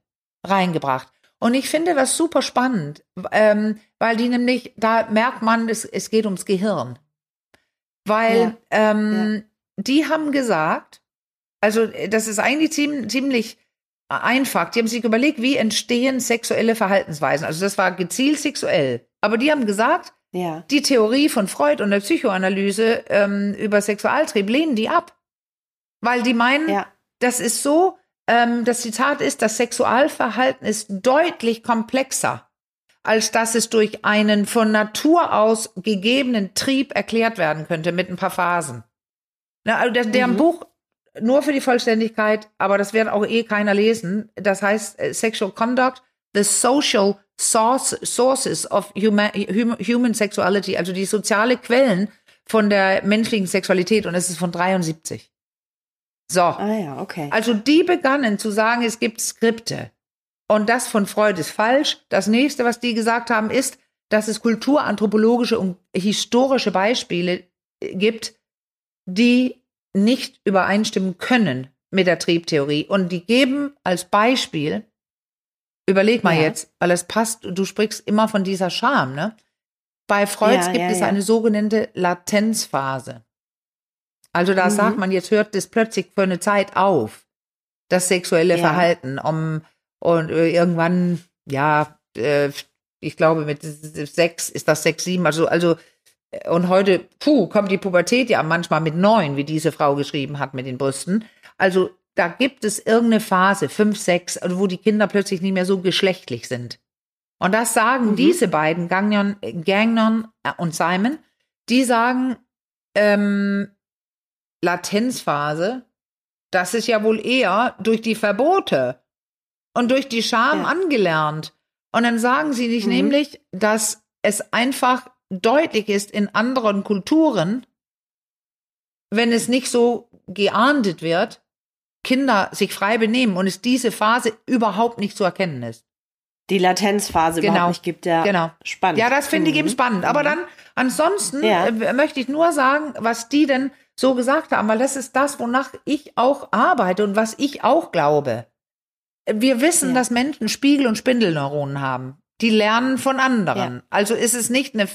reingebracht. Und ich finde das super spannend, ähm, weil die nämlich, da merkt man, es, es geht ums Gehirn. Weil ja. Ähm, ja. die haben gesagt, also das ist eigentlich ziemlich, ziemlich einfach. Die haben sich überlegt, wie entstehen sexuelle Verhaltensweisen. Also das war gezielt sexuell. Aber die haben gesagt, ja. die Theorie von Freud und der Psychoanalyse ähm, über Sexualtrieb lehnen die ab. Weil die meinen, ja. das ist so, ähm, das Zitat ist, das Sexualverhalten ist deutlich komplexer, als dass es durch einen von Natur aus gegebenen Trieb erklärt werden könnte mit ein paar Phasen. Na, also der, deren mhm. Buch nur für die Vollständigkeit, aber das wird auch eh keiner lesen. Das heißt äh, Sexual Conduct, the Social source, Sources of human, human Sexuality, also die soziale Quellen von der menschlichen Sexualität und es ist von 73. So. Ah ja, okay. Also die begannen zu sagen, es gibt Skripte. Und das von Freud ist falsch. Das nächste, was die gesagt haben, ist, dass es kulturanthropologische und historische Beispiele gibt, die nicht übereinstimmen können mit der Triebtheorie. Und die geben als Beispiel, überleg mal ja. jetzt, weil es passt, du sprichst immer von dieser Scham, ne? Bei Freud ja, gibt ja, es eine sogenannte Latenzphase. Also da mhm. sagt man, jetzt hört das plötzlich für eine Zeit auf, das sexuelle Verhalten. Um, und äh, irgendwann, ja, äh, ich glaube, mit sechs ist das sechs, sieben, also, also und heute, puh, kommt die Pubertät ja manchmal mit neun, wie diese Frau geschrieben hat mit den Brüsten. Also da gibt es irgendeine Phase, fünf, sechs, also wo die Kinder plötzlich nicht mehr so geschlechtlich sind. Und das sagen mhm. diese beiden, Gagnon, Gagnon und Simon, die sagen, ähm, Latenzphase, das ist ja wohl eher durch die Verbote und durch die Scham ja. angelernt. Und dann sagen sie nicht mhm. nämlich, dass es einfach deutlich ist in anderen Kulturen, wenn es nicht so geahndet wird, Kinder sich frei benehmen und es diese Phase überhaupt nicht zu erkennen ist. Die Latenzphase genau. überhaupt nicht gibt, ja. Genau. Spannend. Ja, das finde ich eben mhm. spannend. Aber mhm. dann, ansonsten ja. äh, möchte ich nur sagen, was die denn so gesagt haben, weil das ist das, wonach ich auch arbeite und was ich auch glaube. Wir wissen, ja. dass Menschen Spiegel- und Spindelneuronen haben. Die lernen von anderen. Ja. Also ist es nicht eine.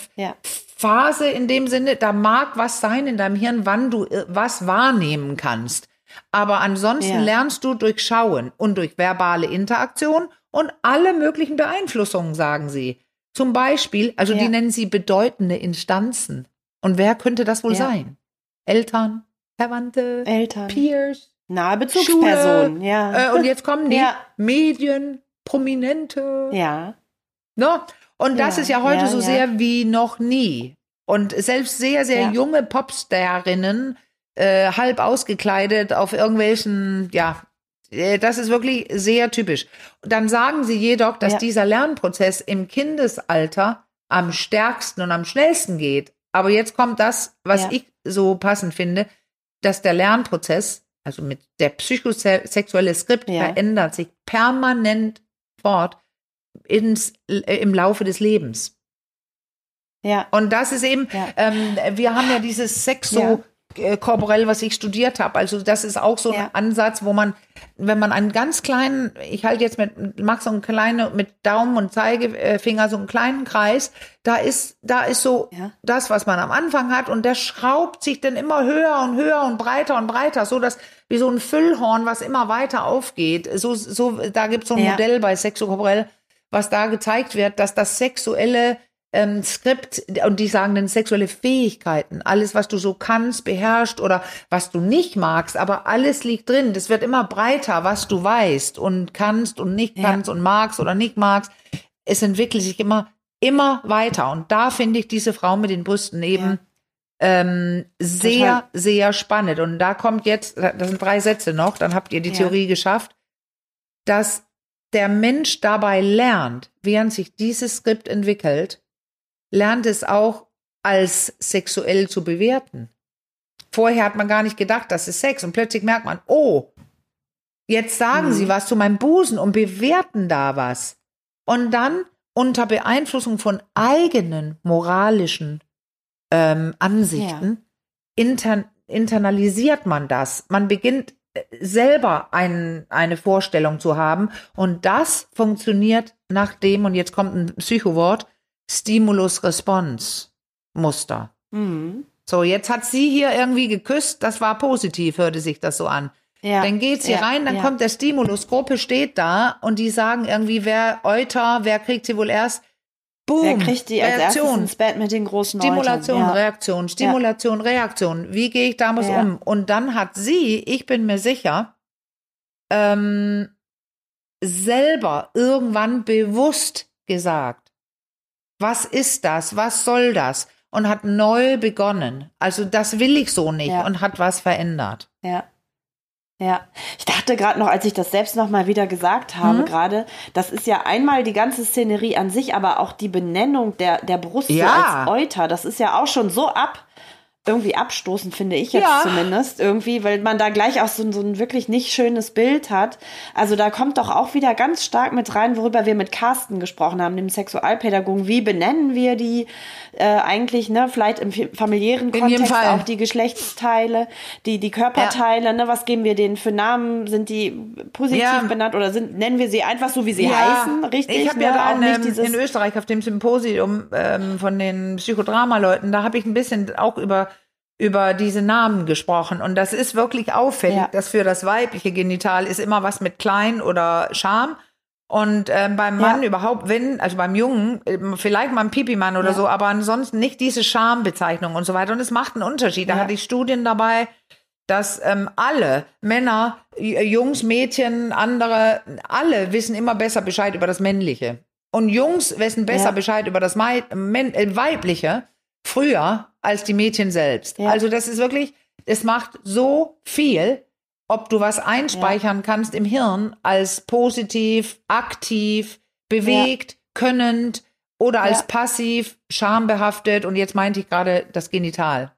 Phase in dem Sinne, da mag was sein in deinem Hirn, wann du äh, was wahrnehmen kannst. Aber ansonsten ja. lernst du durch Schauen und durch verbale Interaktion und alle möglichen Beeinflussungen, sagen sie. Zum Beispiel, also die nennen sie bedeutende Instanzen. Und wer könnte das wohl sein? Eltern, Verwandte, Eltern, Peers, nahe Bezugspersonen, ja. Äh, und jetzt kommen die Medien, Prominente. Ja. Ne? Und das ja, ist ja heute ja, so ja. sehr wie noch nie. Und selbst sehr, sehr junge Popstarinnen, äh, halb ausgekleidet auf irgendwelchen, ja, äh, das ist wirklich sehr typisch. Dann sagen sie jedoch, dass dieser Lernprozess im Kindesalter am stärksten und am schnellsten geht. Aber jetzt kommt das, was ich so passend finde, dass der Lernprozess, also mit der psychosexuelle Skript, verändert sich permanent fort ins, äh, im Laufe des Lebens. Ja. Und das ist eben, ja. ähm, wir haben ja dieses Sexo, ja. Äh, korporell, was ich studiert habe. Also das ist auch so ein ja. Ansatz, wo man, wenn man einen ganz kleinen, ich halte jetzt mit, mach so einen kleinen, mit Daumen und Zeigefinger so einen kleinen Kreis, da ist, da ist so ja. das, was man am Anfang hat und der schraubt sich dann immer höher und höher und breiter und breiter, so dass wie so ein Füllhorn, was immer weiter aufgeht. So, so, da gibt es so ein ja. Modell bei Sexokorporell, was da gezeigt wird, dass das sexuelle ähm, Skript und die sagen dann sexuelle Fähigkeiten, alles, was du so kannst, beherrscht oder was du nicht magst, aber alles liegt drin. Das wird immer breiter, was du weißt und kannst und nicht kannst ja. und magst oder nicht magst. Es entwickelt sich immer, immer weiter. Und da finde ich diese Frau mit den Brüsten eben ja. ähm, sehr, Total. sehr spannend. Und da kommt jetzt, das sind drei Sätze noch, dann habt ihr die ja. Theorie geschafft, dass der Mensch dabei lernt, während sich dieses Skript entwickelt, lernt es auch als sexuell zu bewerten. Vorher hat man gar nicht gedacht, das ist Sex und plötzlich merkt man, oh, jetzt sagen mhm. sie was zu meinem Busen und bewerten da was. Und dann unter Beeinflussung von eigenen moralischen ähm, Ansichten ja. inter internalisiert man das. Man beginnt äh, selber ein, eine Vorstellung zu haben. Und das funktioniert nach dem, und jetzt kommt ein Psychowort, Stimulus-Response-Muster. Mhm. So, jetzt hat sie hier irgendwie geküsst, das war positiv, hörte sich das so an. Ja, dann geht sie ja, rein, dann ja. kommt der Stimulus, Gruppe steht da und die sagen irgendwie, wer Euter, wer kriegt sie wohl erst? Boom, wer kriegt die Reaktion. ins Bett mit den großen Stimulation, Eutern. Reaktion, Stimulation, Reaktion. Wie gehe ich damit um? Und dann hat sie, ich bin mir sicher, ähm, selber irgendwann bewusst gesagt, was ist das? Was soll das? Und hat neu begonnen. Also das will ich so nicht und hat was verändert. Ja. Ja, ich dachte gerade noch, als ich das selbst noch mal wieder gesagt habe, mhm. gerade, das ist ja einmal die ganze Szenerie an sich, aber auch die Benennung der, der Brust ja. als Euter, das ist ja auch schon so ab irgendwie abstoßend, finde ich jetzt ja. zumindest. Irgendwie, weil man da gleich auch so, so, ein wirklich nicht schönes Bild hat. Also da kommt doch auch wieder ganz stark mit rein, worüber wir mit Carsten gesprochen haben, dem Sexualpädagogen. Wie benennen wir die äh, eigentlich, ne? Vielleicht im familiären In Kontext auch die Geschlechtsteile, die, die Körperteile, ja. ne? Was geben wir denen für Namen? Sind die positiv ja. benannt oder sind, nennen wir sie einfach so, wie sie heißen? Richtig? Ich habe ne? ja da auch nicht dieses in Österreich auf dem Symposium ähm, von den Psychodrama-Leuten, da habe ich ein bisschen auch über über diese Namen gesprochen. Und das ist wirklich auffällig, ja. dass für das weibliche Genital ist immer was mit klein oder Scham. Und ähm, beim Mann ja. überhaupt, wenn, also beim Jungen, ähm, vielleicht mal ein Pipi-Mann oder ja. so, aber ansonsten nicht diese Schambezeichnung und so weiter. Und es macht einen Unterschied. Da hatte ich Studien dabei, dass ähm, alle Männer, Jungs, Mädchen, andere, alle wissen immer besser Bescheid über das Männliche. Und Jungs wissen besser Bescheid über das Mei äh, Weibliche früher als die Mädchen selbst. Ja. Also das ist wirklich, es macht so viel, ob du was einspeichern ja. kannst im Hirn als positiv, aktiv, bewegt, ja. könnend oder als passiv, schambehaftet und jetzt meinte ich gerade das Genital.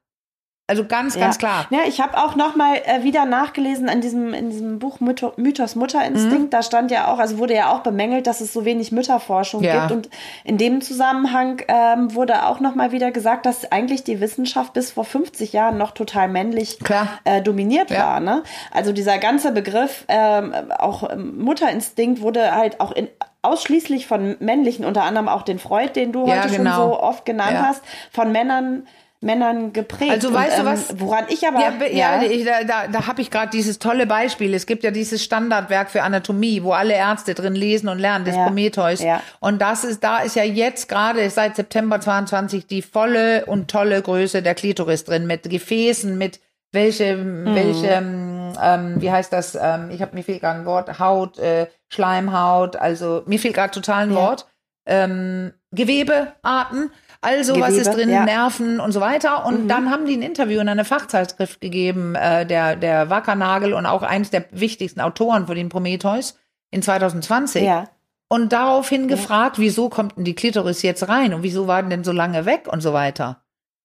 Also ganz, ganz klar. Ja, ich habe auch noch mal äh, wieder nachgelesen in diesem, in diesem Buch Mythos, Mutterinstinkt. Mhm. Da stand ja auch, also wurde ja auch bemängelt, dass es so wenig Mütterforschung ja. gibt. Und in dem Zusammenhang ähm, wurde auch noch mal wieder gesagt, dass eigentlich die Wissenschaft bis vor 50 Jahren noch total männlich äh, dominiert ja. war. Ne? Also dieser ganze Begriff, ähm, auch ähm, Mutterinstinkt, wurde halt auch in, ausschließlich von männlichen, unter anderem auch den Freud, den du ja, heute genau. schon so oft genannt hast, von Männern Männern geprägt. Also weißt und, du was? Ähm, woran ich aber ja, ja, ja ich, da, da, da habe ich gerade dieses tolle Beispiel. Es gibt ja dieses Standardwerk für Anatomie, wo alle Ärzte drin lesen und lernen, des ja, Prometheus. Ja. Und das ist, da ist ja jetzt gerade seit September 22 die volle und tolle Größe der Klitoris drin mit Gefäßen, mit welche, hm. welche, ähm, wie heißt das? Ähm, ich habe mir fehlt gerade ein Wort, Haut, äh, Schleimhaut. Also mir fehlt gerade total ein Wort. Ähm, Gewebearten. Also Gewebe, was ist drin, ja. Nerven und so weiter. Und mhm. dann haben die ein Interview in einer Fachzeitschrift gegeben, äh, der, der Wackernagel und auch eines der wichtigsten Autoren von den Prometheus in 2020. Ja. Und daraufhin ja. gefragt, wieso kommt denn die Klitoris jetzt rein und wieso waren denn so lange weg und so weiter.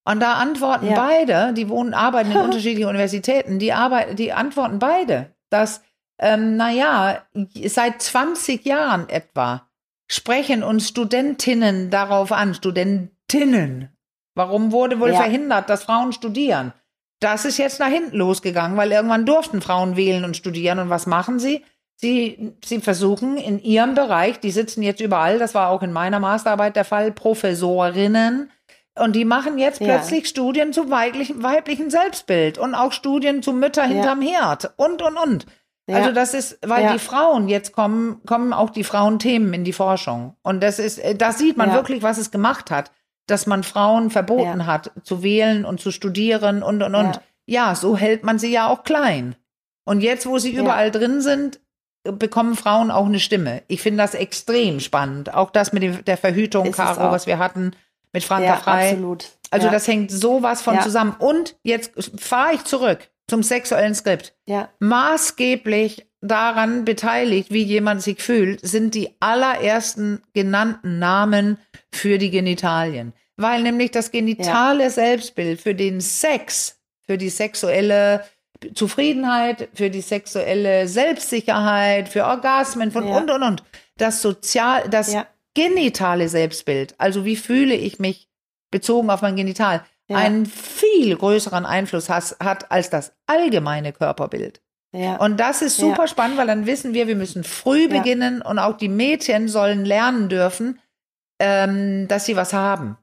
Und da antworten ja. beide, die wohnen, arbeiten in unterschiedlichen Universitäten, die arbeiten, die antworten beide, dass, ähm, naja, seit 20 Jahren etwa sprechen uns Studentinnen darauf an, Studenten, Studentinnen. Warum wurde wohl ja. verhindert, dass Frauen studieren? Das ist jetzt nach hinten losgegangen, weil irgendwann durften Frauen wählen und studieren. Und was machen sie? Sie, sie versuchen in ihrem Bereich, die sitzen jetzt überall, das war auch in meiner Masterarbeit der Fall, Professorinnen. Und die machen jetzt ja. plötzlich Studien zum weiblichen, weiblichen Selbstbild und auch Studien zu Mütter ja. hinterm Herd und, und, und. Ja. Also das ist, weil die Frauen jetzt kommen, kommen auch die Frauenthemen in die Forschung. Und das ist, da sieht man wirklich, was es gemacht hat dass man Frauen verboten ja. hat, zu wählen und zu studieren und, und, und. Ja. ja. so hält man sie ja auch klein. Und jetzt, wo sie überall drin sind, bekommen Frauen auch eine Stimme. Ich finde das extrem spannend. Auch das mit der Verhütung, Ist Caro, was wir hatten mit Franka ja, Frei. Absolut. Also das hängt sowas von zusammen. Und jetzt fahre ich zurück zum sexuellen Skript. Ja. Maßgeblich daran beteiligt, wie jemand sich fühlt, sind die allerersten genannten Namen für die Genitalien. Weil nämlich das genitale ja. Selbstbild für den Sex, für die sexuelle Zufriedenheit, für die sexuelle Selbstsicherheit, für Orgasmen von ja. und und und. Das sozial, das ja. genitale Selbstbild, also wie fühle ich mich bezogen auf mein Genital, einen viel größeren Einfluss has, hat als das allgemeine Körperbild. Ja. Und das ist super ja. spannend, weil dann wissen wir, wir müssen früh ja. beginnen und auch die Mädchen sollen lernen dürfen, ähm, dass sie was haben.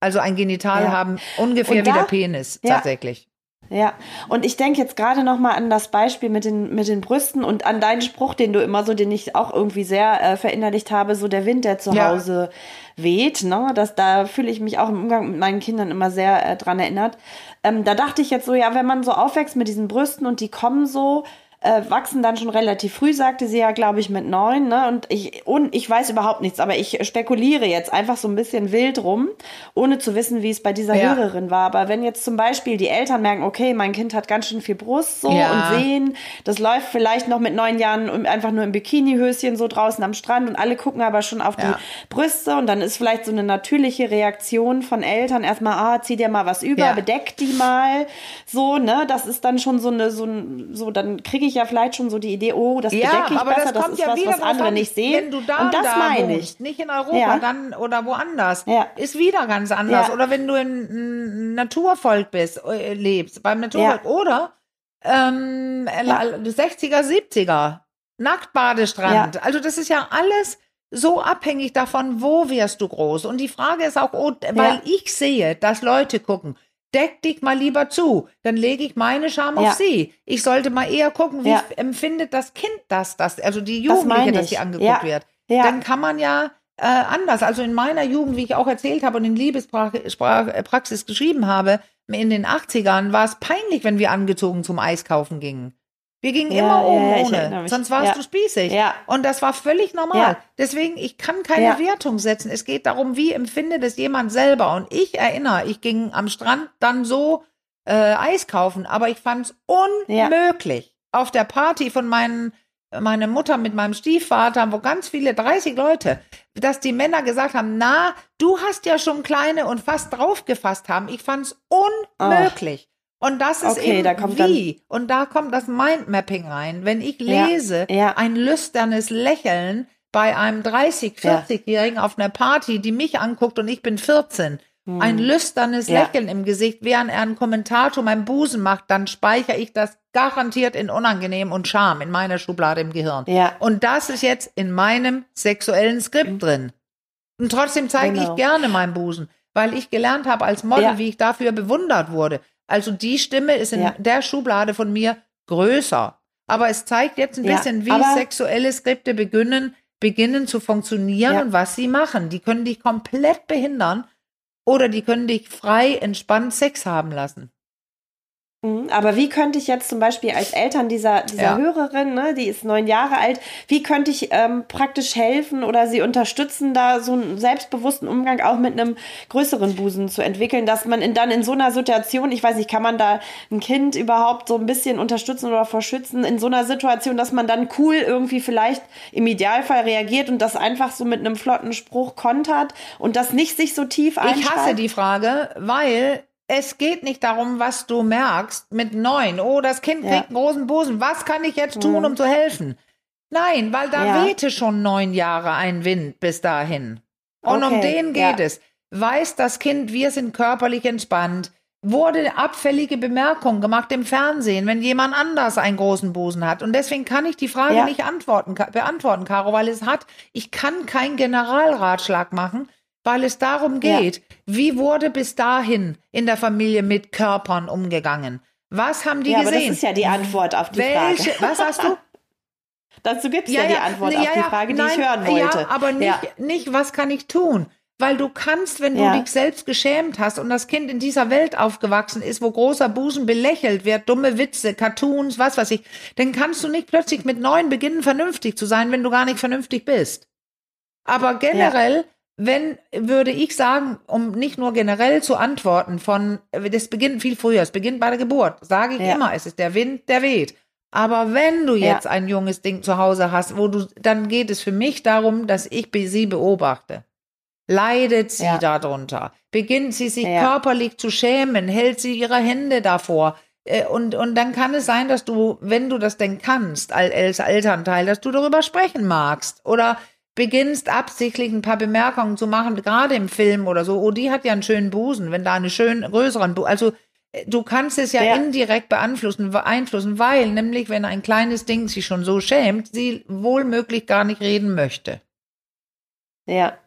Also ein Genital haben, ungefähr da, wie der Penis tatsächlich. Ja, und ich denke jetzt gerade noch mal an das Beispiel mit den, mit den Brüsten und an deinen Spruch, den du immer so, den ich auch irgendwie sehr äh, verinnerlicht habe, so der Wind, der zu Hause weht. Ne? Das, da fühle ich mich auch im Umgang mit meinen Kindern immer sehr äh, dran erinnert. Ähm, da dachte ich jetzt so, ja, wenn man so aufwächst mit diesen Brüsten und die kommen so, äh, wachsen dann schon relativ früh, sagte sie ja, glaube ich, mit neun. Ne? Und ich, und ich weiß überhaupt nichts, aber ich spekuliere jetzt einfach so ein bisschen wild rum, ohne zu wissen, wie es bei dieser ja. Hörerin war. Aber wenn jetzt zum Beispiel die Eltern merken, okay, mein Kind hat ganz schön viel Brust so ja. und sehen, das läuft vielleicht noch mit neun Jahren einfach nur im Bikinihöschen so draußen am Strand und alle gucken aber schon auf ja. die Brüste und dann ist vielleicht so eine natürliche Reaktion von Eltern erstmal, ah, zieh dir mal was über, bedeck die mal, so, ne, das ist dann schon so eine, so, so dann kriege ich ich ja vielleicht schon so die Idee, oh, das ja, bedecke ich aber besser, das, das ist ja was, was andere an, nicht sehen. Wenn du da, und das da meine ich. nicht in Europa, ja. dann oder woanders, ja. ist wieder ganz anders. Oder wenn du in Naturvolk bist, äh, lebst, beim Naturvolk oder ähm, 60er, 70er, Nacktbadestrand. Also das ist ja alles so abhängig davon, wo wirst du groß. Und die Frage ist auch, oh, weil ich sehe, dass Leute gucken, deck dich mal lieber zu, dann lege ich meine Scham ja. auf sie. Ich sollte mal eher gucken, wie ja. empfindet das Kind das, das, also die Jugendliche, das dass sie angeguckt ja. wird. Dann kann man ja äh, anders. Also in meiner Jugend, wie ich auch erzählt habe und in Liebespraxis äh, geschrieben habe, in den 80ern war es peinlich, wenn wir angezogen zum Eis kaufen gingen. Wir gingen ja, immer um ja, ohne, sonst warst ja. du spießig. Ja. Und das war völlig normal. Deswegen, ich kann keine Wertung setzen. Es geht darum, wie empfindet es jemand selber. Und ich erinnere, ich ging am Strand dann so äh, Eis kaufen, aber ich fand es unmöglich. Auf der Party von meinen meine Mutter mit meinem Stiefvater, wo ganz viele, 30 Leute, dass die Männer gesagt haben, na, du hast ja schon kleine und fast draufgefasst haben. Ich fand es unmöglich. Und das ist okay, eben da kommt wie. Und da kommt das Mindmapping rein. Wenn ich lese, ja, ja. ein lüsternes Lächeln bei einem 30, 40-Jährigen ja. auf einer Party, die mich anguckt und ich bin 14, hm. ein lüsternes Lächeln im Gesicht, während er einen Kommentar zu meinem Busen macht, dann speichere ich das garantiert in unangenehm und Scham in meiner Schublade im Gehirn. Ja. Und das ist jetzt in meinem sexuellen Skript mhm. drin. Und trotzdem zeige genau. ich gerne meinen Busen, weil ich gelernt habe als Model, wie ich dafür bewundert wurde. Also die Stimme ist in ja. der Schublade von mir größer. Aber es zeigt jetzt ein bisschen, wie sexuelle Skripte beginnen, beginnen zu funktionieren ja. und was sie machen. Die können dich komplett behindern oder die können dich frei, entspannt Sex haben lassen. Mhm, aber wie könnte ich jetzt zum Beispiel als Eltern dieser, dieser ja. Hörerin, ne, die ist neun Jahre alt, wie könnte ich ähm, praktisch helfen oder sie unterstützen, da so einen selbstbewussten Umgang auch mit einem größeren Busen zu entwickeln, dass man in, dann in so einer Situation, ich weiß nicht, kann man da ein Kind überhaupt so ein bisschen unterstützen oder verschützen, in so einer Situation, dass man dann cool irgendwie vielleicht im Idealfall reagiert und das einfach so mit einem flotten Spruch kontert und das nicht sich so tief einschreibt? Ich hasse die Frage, weil es geht nicht darum, was du merkst mit neun. Oh, das Kind kriegt ja. einen großen Busen. Was kann ich jetzt tun, um zu helfen? Nein, weil da ja. wehte schon neun Jahre ein Wind bis dahin. Und okay. um den geht ja. es. Weiß das Kind, wir sind körperlich entspannt. Wurde abfällige Bemerkungen gemacht im Fernsehen, wenn jemand anders einen großen Busen hat. Und deswegen kann ich die Frage nicht antworten, beantworten, Caro, weil es hat, ich kann keinen Generalratschlag machen, weil es darum geht, ja. wie wurde bis dahin in der Familie mit Körpern umgegangen? Was haben die ja, gesehen? Aber das ist ja die Antwort auf die Welche, Frage. Was hast du? Dazu gibt es ja, ja, die Antwort ja, auf die Frage, die nein, ich hören wollte. Ja, aber nicht, nicht, was kann ich tun? Weil du kannst, wenn du dich selbst geschämt hast und das Kind in dieser Welt aufgewachsen ist, wo großer Busen belächelt wird, dumme Witze, Cartoons, was weiß ich, dann kannst du nicht plötzlich mit neun beginnen, vernünftig zu sein, wenn du gar nicht vernünftig bist. Aber generell wenn, würde ich sagen, um nicht nur generell zu antworten von, das beginnt viel früher, es beginnt bei der Geburt, sage ich ja. immer, es ist der Wind, der weht. Aber wenn du jetzt ja. ein junges Ding zu Hause hast, wo du, dann geht es für mich darum, dass ich sie beobachte. Leidet sie ja. darunter? Beginnt sie sich körperlich zu schämen? Hält sie ihre Hände davor? Äh, und, und dann kann es sein, dass du, wenn du das denn kannst, als Elternteil, dass du darüber sprechen magst. Oder beginnst absichtlich ein paar Bemerkungen zu machen, gerade im Film oder so, oh, die hat ja einen schönen Busen, wenn da eine schön größeren Busen, also du kannst es ja, ja, indirekt beeinflussen, beeinflussen, weil nämlich, wenn ein kleines Ding sich schon so schämt, sie wohlmöglich gar nicht reden möchte. Ja.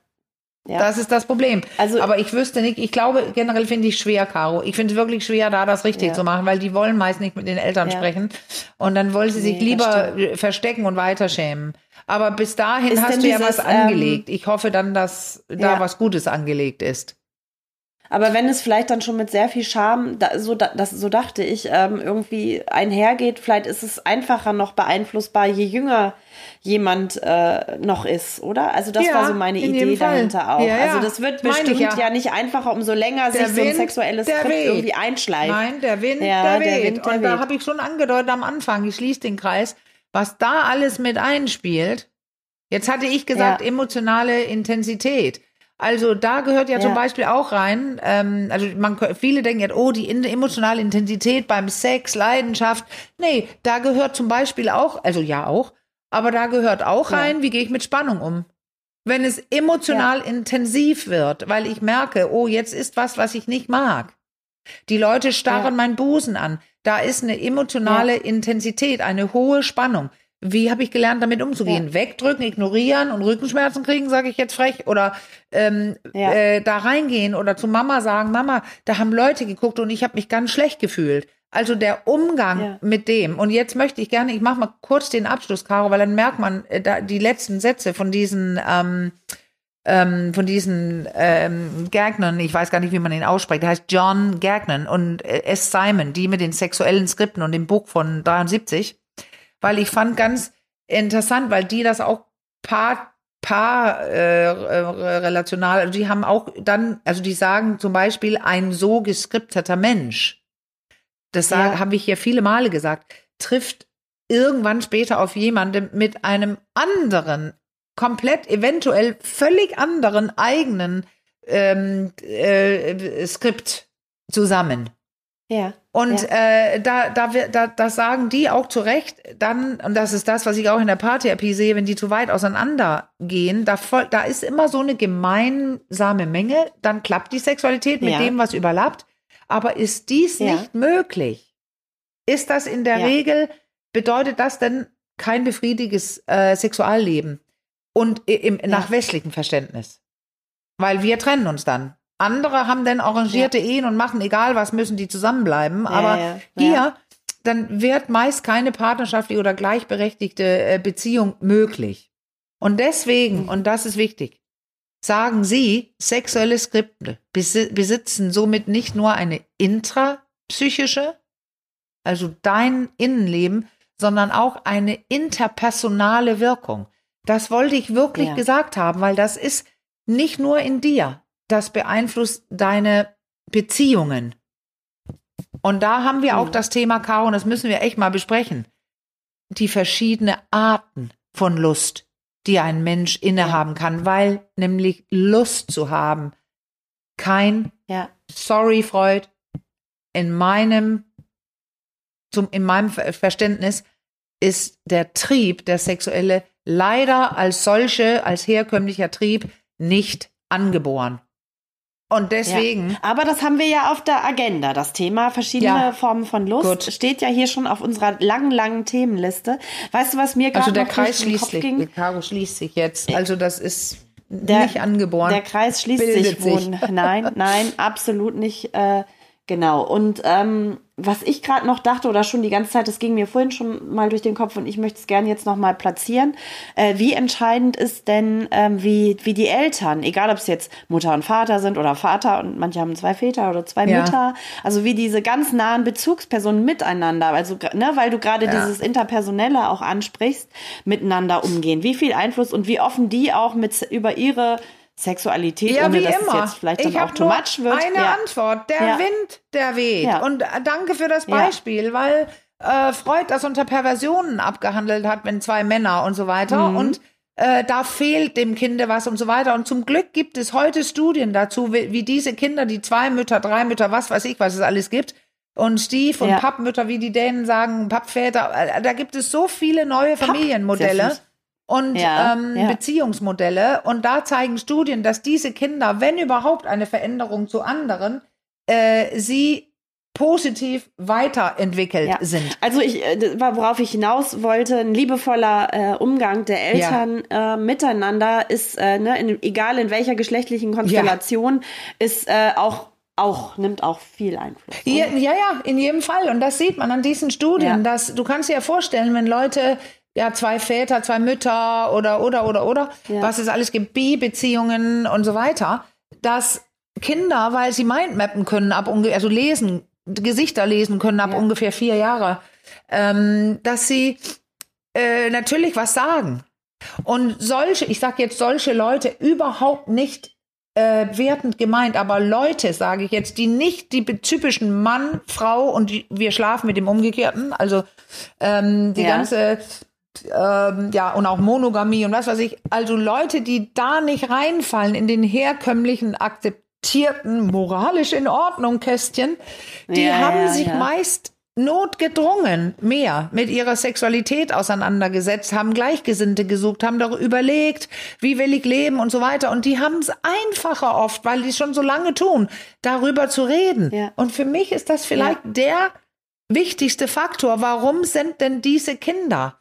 Ja. Das ist das Problem. Also, aber ich wüsste nicht, ich glaube, generell finde ich schwer, Caro. Ich finde es wirklich schwer, da das richtig ja. zu machen, weil die wollen meist nicht mit den Eltern sprechen. Und dann wollen sie sich nee, lieber verstecken und weiter schämen. Aber bis dahin ist hast du ja was angelegt. Ähm, ich hoffe dann, dass da was Gutes angelegt ist. Aber wenn es vielleicht dann schon mit sehr viel Scham, da, so, da, das, so dachte ich, ähm, irgendwie einhergeht, vielleicht ist es einfacher noch beeinflussbar, je jünger jemand äh, noch ist, oder? Also das ja, war so meine Idee dahinter auch. Ja, ja. Also das wird bestimmt ja. nicht einfacher, umso länger der sich Wind, so ein sexuelles Skript weht. irgendwie einschleift. Nein, der Wind, der, der weht. Wind, der Und da habe ich schon angedeutet am Anfang, ich schließe den Kreis, was da alles mit einspielt. Jetzt hatte ich gesagt, emotionale Intensität. Also da gehört ja, ja, zum Beispiel auch rein, ähm, also man, viele denken ja, oh, die emotionale Intensität beim Sex, Leidenschaft. Nee, da gehört zum Beispiel auch, also ja auch, aber da gehört auch rein, ja. wie gehe ich mit Spannung um? Wenn es emotional ja. intensiv wird, weil ich merke, oh, jetzt ist was, was ich nicht mag. Die Leute starren meinen Busen an. Da ist eine emotionale Intensität, eine hohe Spannung. Wie habe ich gelernt, damit umzugehen? Ja. Wegdrücken, ignorieren und Rückenschmerzen kriegen, sage ich jetzt frech, oder ähm, ja. äh, da reingehen oder zu Mama sagen, Mama, da haben Leute geguckt und ich habe mich ganz schlecht gefühlt. Also der Umgang ja. mit dem. Und jetzt möchte ich gerne, ich mache mal kurz den Abschluss, Caro, weil dann merkt man äh, da, die letzten Sätze von diesen ähm, ähm, von diesen ähm, Gagnern, ich weiß gar nicht, wie man ihn ausspricht, der heißt John Gagnon und äh, S. Simon, die mit den sexuellen Skripten und dem Buch von 73 weil ich fand ganz interessant, weil die das auch paar paar äh, relational, also die haben auch dann, also die sagen zum Beispiel ein so geskripteter Mensch, das ja. habe ich hier viele Male gesagt, trifft irgendwann später auf jemanden mit einem anderen, komplett eventuell völlig anderen eigenen ähm, äh, Skript zusammen. Ja. Und ja. Äh, da, da, da, das sagen die auch zu Recht, dann, und das ist das, was ich auch in der Paartherapie sehe, wenn die zu weit auseinandergehen, da, voll, da ist immer so eine gemeinsame Menge, dann klappt die Sexualität mit ja. dem, was überlappt. Aber ist dies ja. nicht möglich? Ist das in der Regel, bedeutet das denn kein befriediges äh, Sexualleben? Und im, nach westlichem Verständnis. Weil wir trennen uns dann. Andere haben dann arrangierte ja. Ehen und machen egal was, müssen die zusammenbleiben. Ja, Aber ja, hier, dann wird meist keine partnerschaftliche oder gleichberechtigte äh, Beziehung möglich. Und deswegen, mhm. und das ist wichtig, sagen sie, sexuelle Skripte besitzen somit nicht nur eine intrapsychische, also dein Innenleben, sondern auch eine interpersonale Wirkung. Das wollte ich wirklich gesagt haben, weil das ist nicht nur in dir das beeinflusst deine Beziehungen. Und da haben wir auch mhm. das Thema, Caro, und das müssen wir echt mal besprechen. Die verschiedenen Arten von Lust, die ein Mensch innehaben kann, weil nämlich Lust zu haben kein, ja. sorry, Freud, in meinem, zum, in meinem Verständnis ist der Trieb, der sexuelle, leider als solche, als herkömmlicher Trieb nicht angeboren. Und deswegen. Ja. Aber das haben wir ja auf der Agenda. Das Thema verschiedene ja. Formen von Lust Gut. steht ja hier schon auf unserer langen, langen Themenliste. Weißt du, was mir gerade Also der Kreis schließt sich. Ging? Caro schließt sich jetzt. Also das ist der, nicht angeboren. Der Kreis schließt sich, sich. Nein, nein, absolut nicht. Äh, genau. Und ähm, was ich gerade noch dachte oder schon die ganze Zeit, das ging mir vorhin schon mal durch den Kopf und ich möchte es gerne jetzt noch mal platzieren. Äh, wie entscheidend ist denn, ähm, wie, wie die Eltern, egal ob es jetzt Mutter und Vater sind oder Vater und manche haben zwei Väter oder zwei ja. Mütter, also wie diese ganz nahen Bezugspersonen miteinander, also ne, weil du gerade ja. dieses Interpersonelle auch ansprichst, miteinander umgehen. Wie viel Einfluss und wie offen die auch mit über ihre Sexualität, ja, ohne wie dass immer. es jetzt vielleicht dann ich auch too much wird. Eine ja. Antwort, der ja. Wind, der weht. Und äh, danke für das Beispiel, weil äh, Freud das unter Perversionen abgehandelt hat, wenn zwei Männer und so weiter. Mhm. Und äh, da fehlt dem Kinde was und so weiter. Und zum Glück gibt es heute Studien dazu, wie, wie diese Kinder, die zwei Mütter, drei Mütter, was weiß ich, was es alles gibt, und Stief und ja. Pappmütter, wie die Dänen sagen, Pappväter, äh, da gibt es so viele neue Familienmodelle und ja, ähm, ja. Beziehungsmodelle. Und da zeigen Studien, dass diese Kinder, wenn überhaupt eine Veränderung zu anderen, äh, sie positiv weiterentwickelt ja. sind. Also ich, äh, worauf ich hinaus wollte, ein liebevoller äh, Umgang der Eltern ja. äh, miteinander ist, äh, ne, in, egal in welcher geschlechtlichen Konstellation, ja. ist äh, auch auch, nimmt auch viel Einfluss. Ja, ja, ja, in jedem Fall. Und das sieht man an diesen Studien. Dass, du kannst dir ja vorstellen, wenn Leute ja, zwei Väter, zwei Mütter oder, oder, oder, oder, was es alles gibt, Bi-Beziehungen und so weiter, dass Kinder, weil sie Mindmappen können, ab ungefähr, also lesen, Gesichter lesen können ab ja. ungefähr vier Jahre, ähm, dass sie äh, natürlich was sagen. Und solche, ich sage jetzt solche Leute überhaupt nicht äh, wertend gemeint, aber Leute, sage ich jetzt, die nicht die typischen Mann, Frau und die, wir schlafen mit dem Umgekehrten, also ähm, die ja. ganze ähm, ja, und auch Monogamie und was weiß ich. Also Leute, die da nicht reinfallen in den herkömmlichen Akzept akzeptierten, moralisch in Ordnung Kästchen, die ja, haben ja, sich ja. meist notgedrungen mehr mit ihrer Sexualität auseinandergesetzt, haben Gleichgesinnte gesucht, haben darüber überlegt, wie will ich leben und so weiter. Und die haben es einfacher oft, weil die es schon so lange tun, darüber zu reden. Ja. Und für mich ist das vielleicht ja. der wichtigste Faktor. Warum sind denn diese Kinder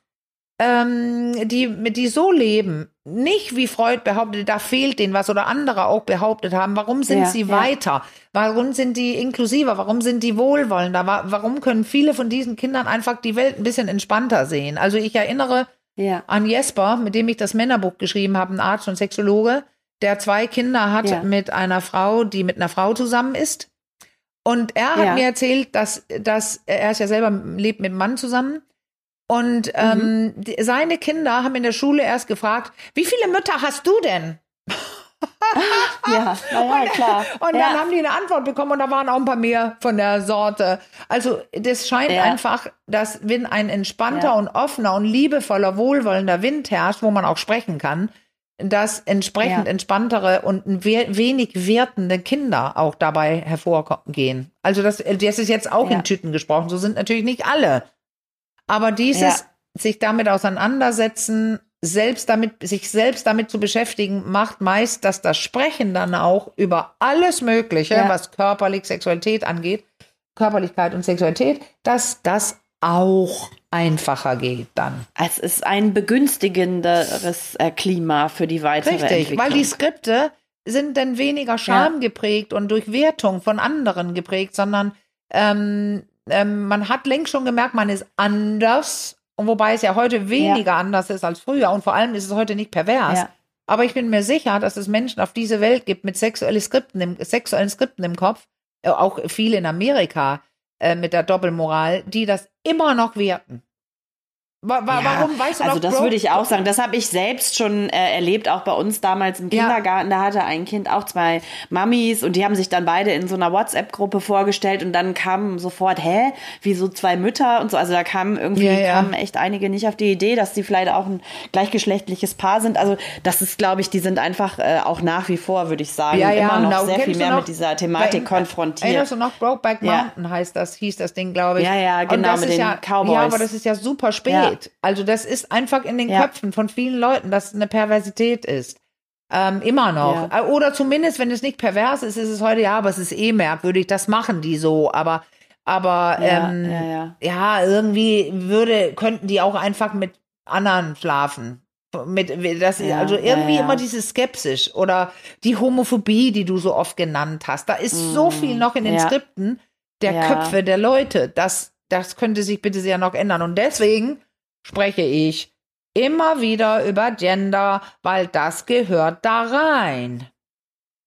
ähm, die, die so leben, nicht wie Freud behauptet, da fehlt denen was oder andere auch behauptet haben, warum sind ja, sie ja. weiter? Warum sind die inklusiver? Warum sind die wohlwollender? Warum können viele von diesen Kindern einfach die Welt ein bisschen entspannter sehen? Also ich erinnere ja. an Jesper, mit dem ich das Männerbuch geschrieben habe, ein Arzt und Sexologe, der zwei Kinder hat mit einer Frau, die mit einer Frau zusammen ist. Und er hat mir erzählt, dass, dass er ist ja selber lebt mit einem Mann zusammen und ähm, mhm. die, seine Kinder haben in der Schule erst gefragt, wie viele Mütter hast du denn? ja, ja, klar. Und ja. dann haben die eine Antwort bekommen und da waren auch ein paar mehr von der Sorte. Also das scheint ja. einfach, dass wenn ein entspannter ja. und offener und liebevoller, wohlwollender Wind herrscht, wo man auch sprechen kann, dass entsprechend entspanntere und wenig wertende Kinder auch dabei hervorgehen. Also das, das ist jetzt auch in Tüten gesprochen. So sind natürlich nicht alle. Aber dieses ja. sich damit auseinandersetzen, selbst damit, sich selbst damit zu beschäftigen, macht meist, dass das Sprechen dann auch über alles Mögliche, ja. was körperlich Sexualität angeht, Körperlichkeit und Sexualität, dass das auch einfacher geht dann. Es ist ein begünstigenderes äh, Klima für die weitere Richtig, Entwicklung. weil die Skripte sind dann weniger Scham ja. geprägt und durch Wertung von anderen geprägt, sondern ähm, ähm, man hat längst schon gemerkt, man ist anders. Und wobei es ja heute weniger ja. anders ist als früher. Und vor allem ist es heute nicht pervers. Ja. Aber ich bin mir sicher, dass es Menschen auf diese Welt gibt mit sexuellen Skripten im, sexuellen Skripten im Kopf, äh, auch viele in Amerika äh, mit der Doppelmoral, die das immer noch werten. Wa wa ja, warum weißt du Also das würde ich auch sagen. Das habe ich selbst schon äh, erlebt, auch bei uns damals im Kindergarten. Ja. Da hatte ein Kind auch zwei Mamis und die haben sich dann beide in so einer WhatsApp-Gruppe vorgestellt und dann kam sofort, hä, wie so zwei Mütter und so. Also da kamen irgendwie ja, kamen echt einige nicht auf die Idee, dass die vielleicht auch ein gleichgeschlechtliches Paar sind. Also das ist, glaube ich, die sind einfach äh, auch nach wie vor, würde ich sagen, immer noch genau. sehr viel mehr noch, mit dieser Thematik bei, konfrontiert. Erinnerst du noch Brokeback Mountain heißt das, hieß das Ding, glaube ich. Ja, ja, genau, mit den Cowboys. Ja, aber das ist ja super spät geht. Also das ist einfach in den ja. Köpfen von vielen Leuten, dass es eine Perversität ist. Ähm, immer noch. Ja. Äh, oder zumindest, wenn es nicht pervers ist, ist es heute, ja, aber es ist eh merkwürdig, das machen die so. Aber, aber ja, ähm, ja, ja, irgendwie würde, könnten die auch einfach mit anderen schlafen. Mit, das, ja, also irgendwie ja, ja. immer diese Skepsis oder die Homophobie, die du so oft genannt hast. Da ist mm, so viel noch in den Skripten der Köpfe der Leute. Das, das könnte sich bitte sehr noch ändern. Und deswegen spreche ich immer wieder über Gender, weil das gehört da rein.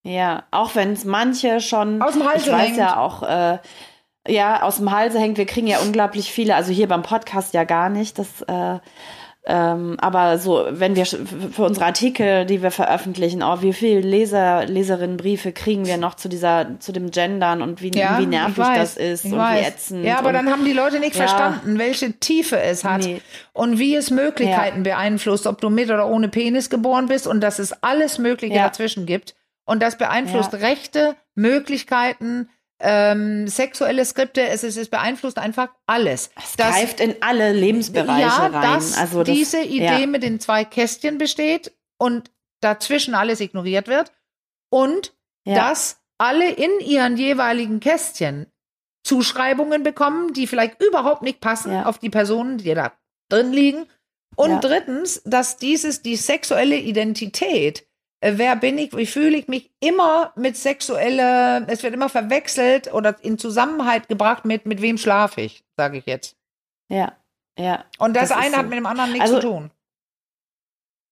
Ja, auch wenn es manche schon aus dem Halse ich weiß hängt. ja auch äh, ja aus dem Halse hängt. Wir kriegen ja unglaublich viele, also hier beim Podcast ja gar nicht. Das äh, ähm, aber so, wenn wir für unsere Artikel, die wir veröffentlichen, oh, wie viele Leser, Leserinnenbriefe kriegen wir noch zu dieser, zu dem Gendern und wie, ja, wie nervig das ist und weiß. wie ätzend. Ja, aber dann haben die Leute nicht ja. verstanden, welche Tiefe es hat nee. und wie es Möglichkeiten ja. beeinflusst, ob du mit oder ohne Penis geboren bist und dass es alles Mögliche dazwischen gibt. Und das beeinflusst Rechte, Möglichkeiten, ähm, sexuelle Skripte, es, es, es beeinflusst einfach alles. Es das, greift in alle Lebensbereiche ja, rein. Dass also das, diese Idee ja. mit den zwei Kästchen besteht und dazwischen alles ignoriert wird und ja. dass alle in ihren jeweiligen Kästchen Zuschreibungen bekommen, die vielleicht überhaupt nicht passen ja. auf die Personen, die da drin liegen. Und drittens, dass dieses, die sexuelle Identität, wer bin ich, wie fühle ich mich, immer mit sexuelle, es wird immer verwechselt oder in Zusammenhalt gebracht mit, mit wem schlafe ich, sage ich jetzt. Ja, ja. Und das, das eine so. hat mit dem anderen nichts also, zu tun.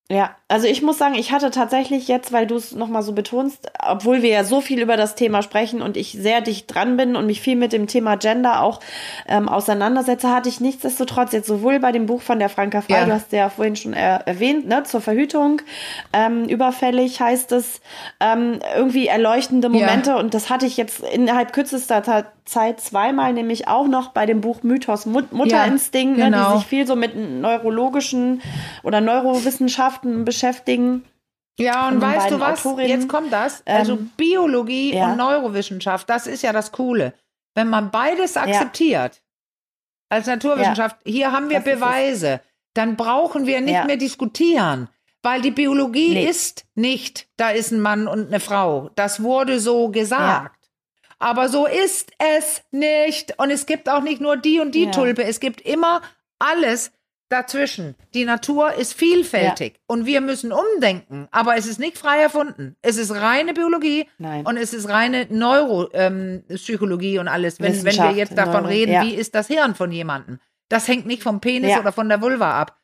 Ja, also ich muss sagen, ich hatte tatsächlich jetzt, weil du es nochmal so betonst, obwohl wir ja so viel über das Thema sprechen und ich sehr dicht dran bin und mich viel mit dem Thema Gender auch ähm, auseinandersetze, hatte ich nichtsdestotrotz jetzt sowohl bei dem Buch von der Franka Frei, ja. du hast ja vorhin schon er erwähnt, ne, zur Verhütung, ähm, überfällig heißt es, ähm, irgendwie erleuchtende Momente ja. und das hatte ich jetzt innerhalb kürzester Zeit zweimal, nämlich auch noch bei dem Buch Mythos Mut Mutterinstinkt, ja, genau. ne, die genau. sich viel so mit neurologischen oder Neurowissenschaften beschäftigen. Ja, und weißt du was? Autorinnen. Jetzt kommt das. Also ähm, Biologie ja. und Neurowissenschaft, das ist ja das Coole. Wenn man beides akzeptiert, ja. als Naturwissenschaft, ja. hier haben wir das Beweise, dann brauchen wir nicht mehr diskutieren. Weil die Biologie nee. ist nicht, da ist ein Mann und eine Frau. Das wurde so gesagt. Aber so ist es nicht. Und es gibt auch nicht nur die und die. Tulpe. Es gibt immer alles dazwischen. Die Natur ist vielfältig ja. und wir müssen umdenken. Aber es ist nicht frei erfunden. Es ist reine Biologie Nein. und es ist reine Neuropsychologie ähm, und alles. Wenn, wenn wir jetzt davon Neuro, reden, ja. wie ist das Hirn von jemandem? Das hängt nicht vom Penis oder von der Vulva ab.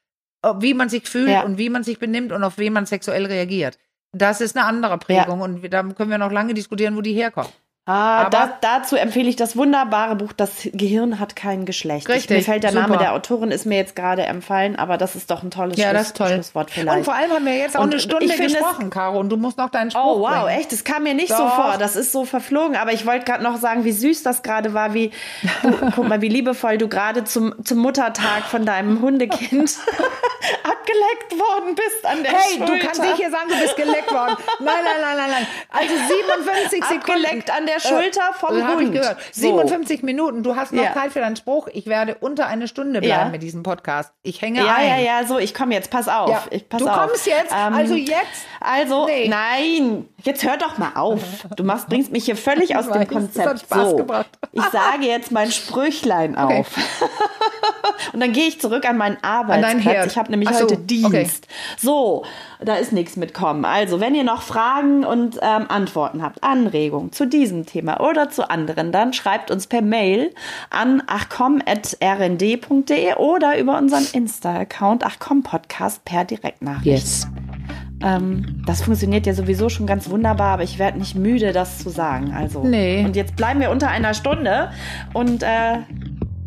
Wie man sich fühlt und wie man sich benimmt und auf wen man sexuell reagiert. Das ist eine andere Prägung und da können wir noch lange diskutieren, wo die herkommt. Ah, da, dazu empfehle ich das wunderbare Buch Das Gehirn hat kein Geschlecht. Richtig, ich, mir fällt der super. Name der Autorin, ist mir jetzt gerade empfallen, aber das ist doch ein tolles ja, Schluss, das ist toll. Schlusswort vielleicht. Und vor allem haben wir jetzt auch und eine Stunde gesprochen, Caro, und du musst noch deinen Spruch Oh, wow, bringen. echt? Das kam mir nicht doch. so vor. Das ist so verflogen, aber ich wollte gerade noch sagen, wie süß das gerade war, wie, guck mal, wie liebevoll du gerade zum, zum Muttertag von deinem Hundekind abgeleckt worden bist an der hey, Schulter. Du kannst nicht hier sagen, du bist geleckt worden. Nein, nein, nein, nein, nein. Also 57 Sekunden. Abgeleckt an der Schulter vom äh, Hund. Ich gehört. 57 so. Minuten. Du hast noch ja. Zeit für deinen Spruch. Ich werde unter eine Stunde bleiben ja. mit diesem Podcast. Ich hänge ja, ein. Ja, ja, ja, so, ich komme jetzt. Pass auf. Ja. Ich, pass du auf. kommst jetzt. Ähm, also jetzt. Also, nee. nein. Jetzt hör doch mal auf. Du machst, bringst mich hier völlig aus dem Konzept. Das hat Spaß so. gebracht. Ich sage jetzt mein Sprüchlein okay. auf. Und dann gehe ich zurück an meinen Arbeitsplatz. An ich habe nämlich so. heute Dienst. Okay. So, da ist nichts mitkommen. Also, wenn ihr noch Fragen und ähm, Antworten habt, Anregungen zu diesem Thema oder zu anderen, dann schreibt uns per Mail an achcom.rnd.de oder über unseren Insta-Account achcompodcast per Direktnachricht. Yes. Ähm, das funktioniert ja sowieso schon ganz wunderbar, aber ich werde nicht müde, das zu sagen. Also, nee. Und jetzt bleiben wir unter einer Stunde und äh,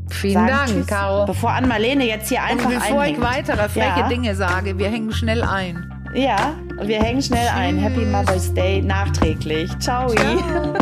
Vielen Dank, Tschüss, Caro. Bevor Ann-Marlene jetzt hier einfach Und bevor einhängt. ich weitere freche ja. Dinge sage, wir hängen schnell ein. Ja, wir hängen schnell Tschüss. ein. Happy Mother's Day nachträglich. Ciao. Ciao.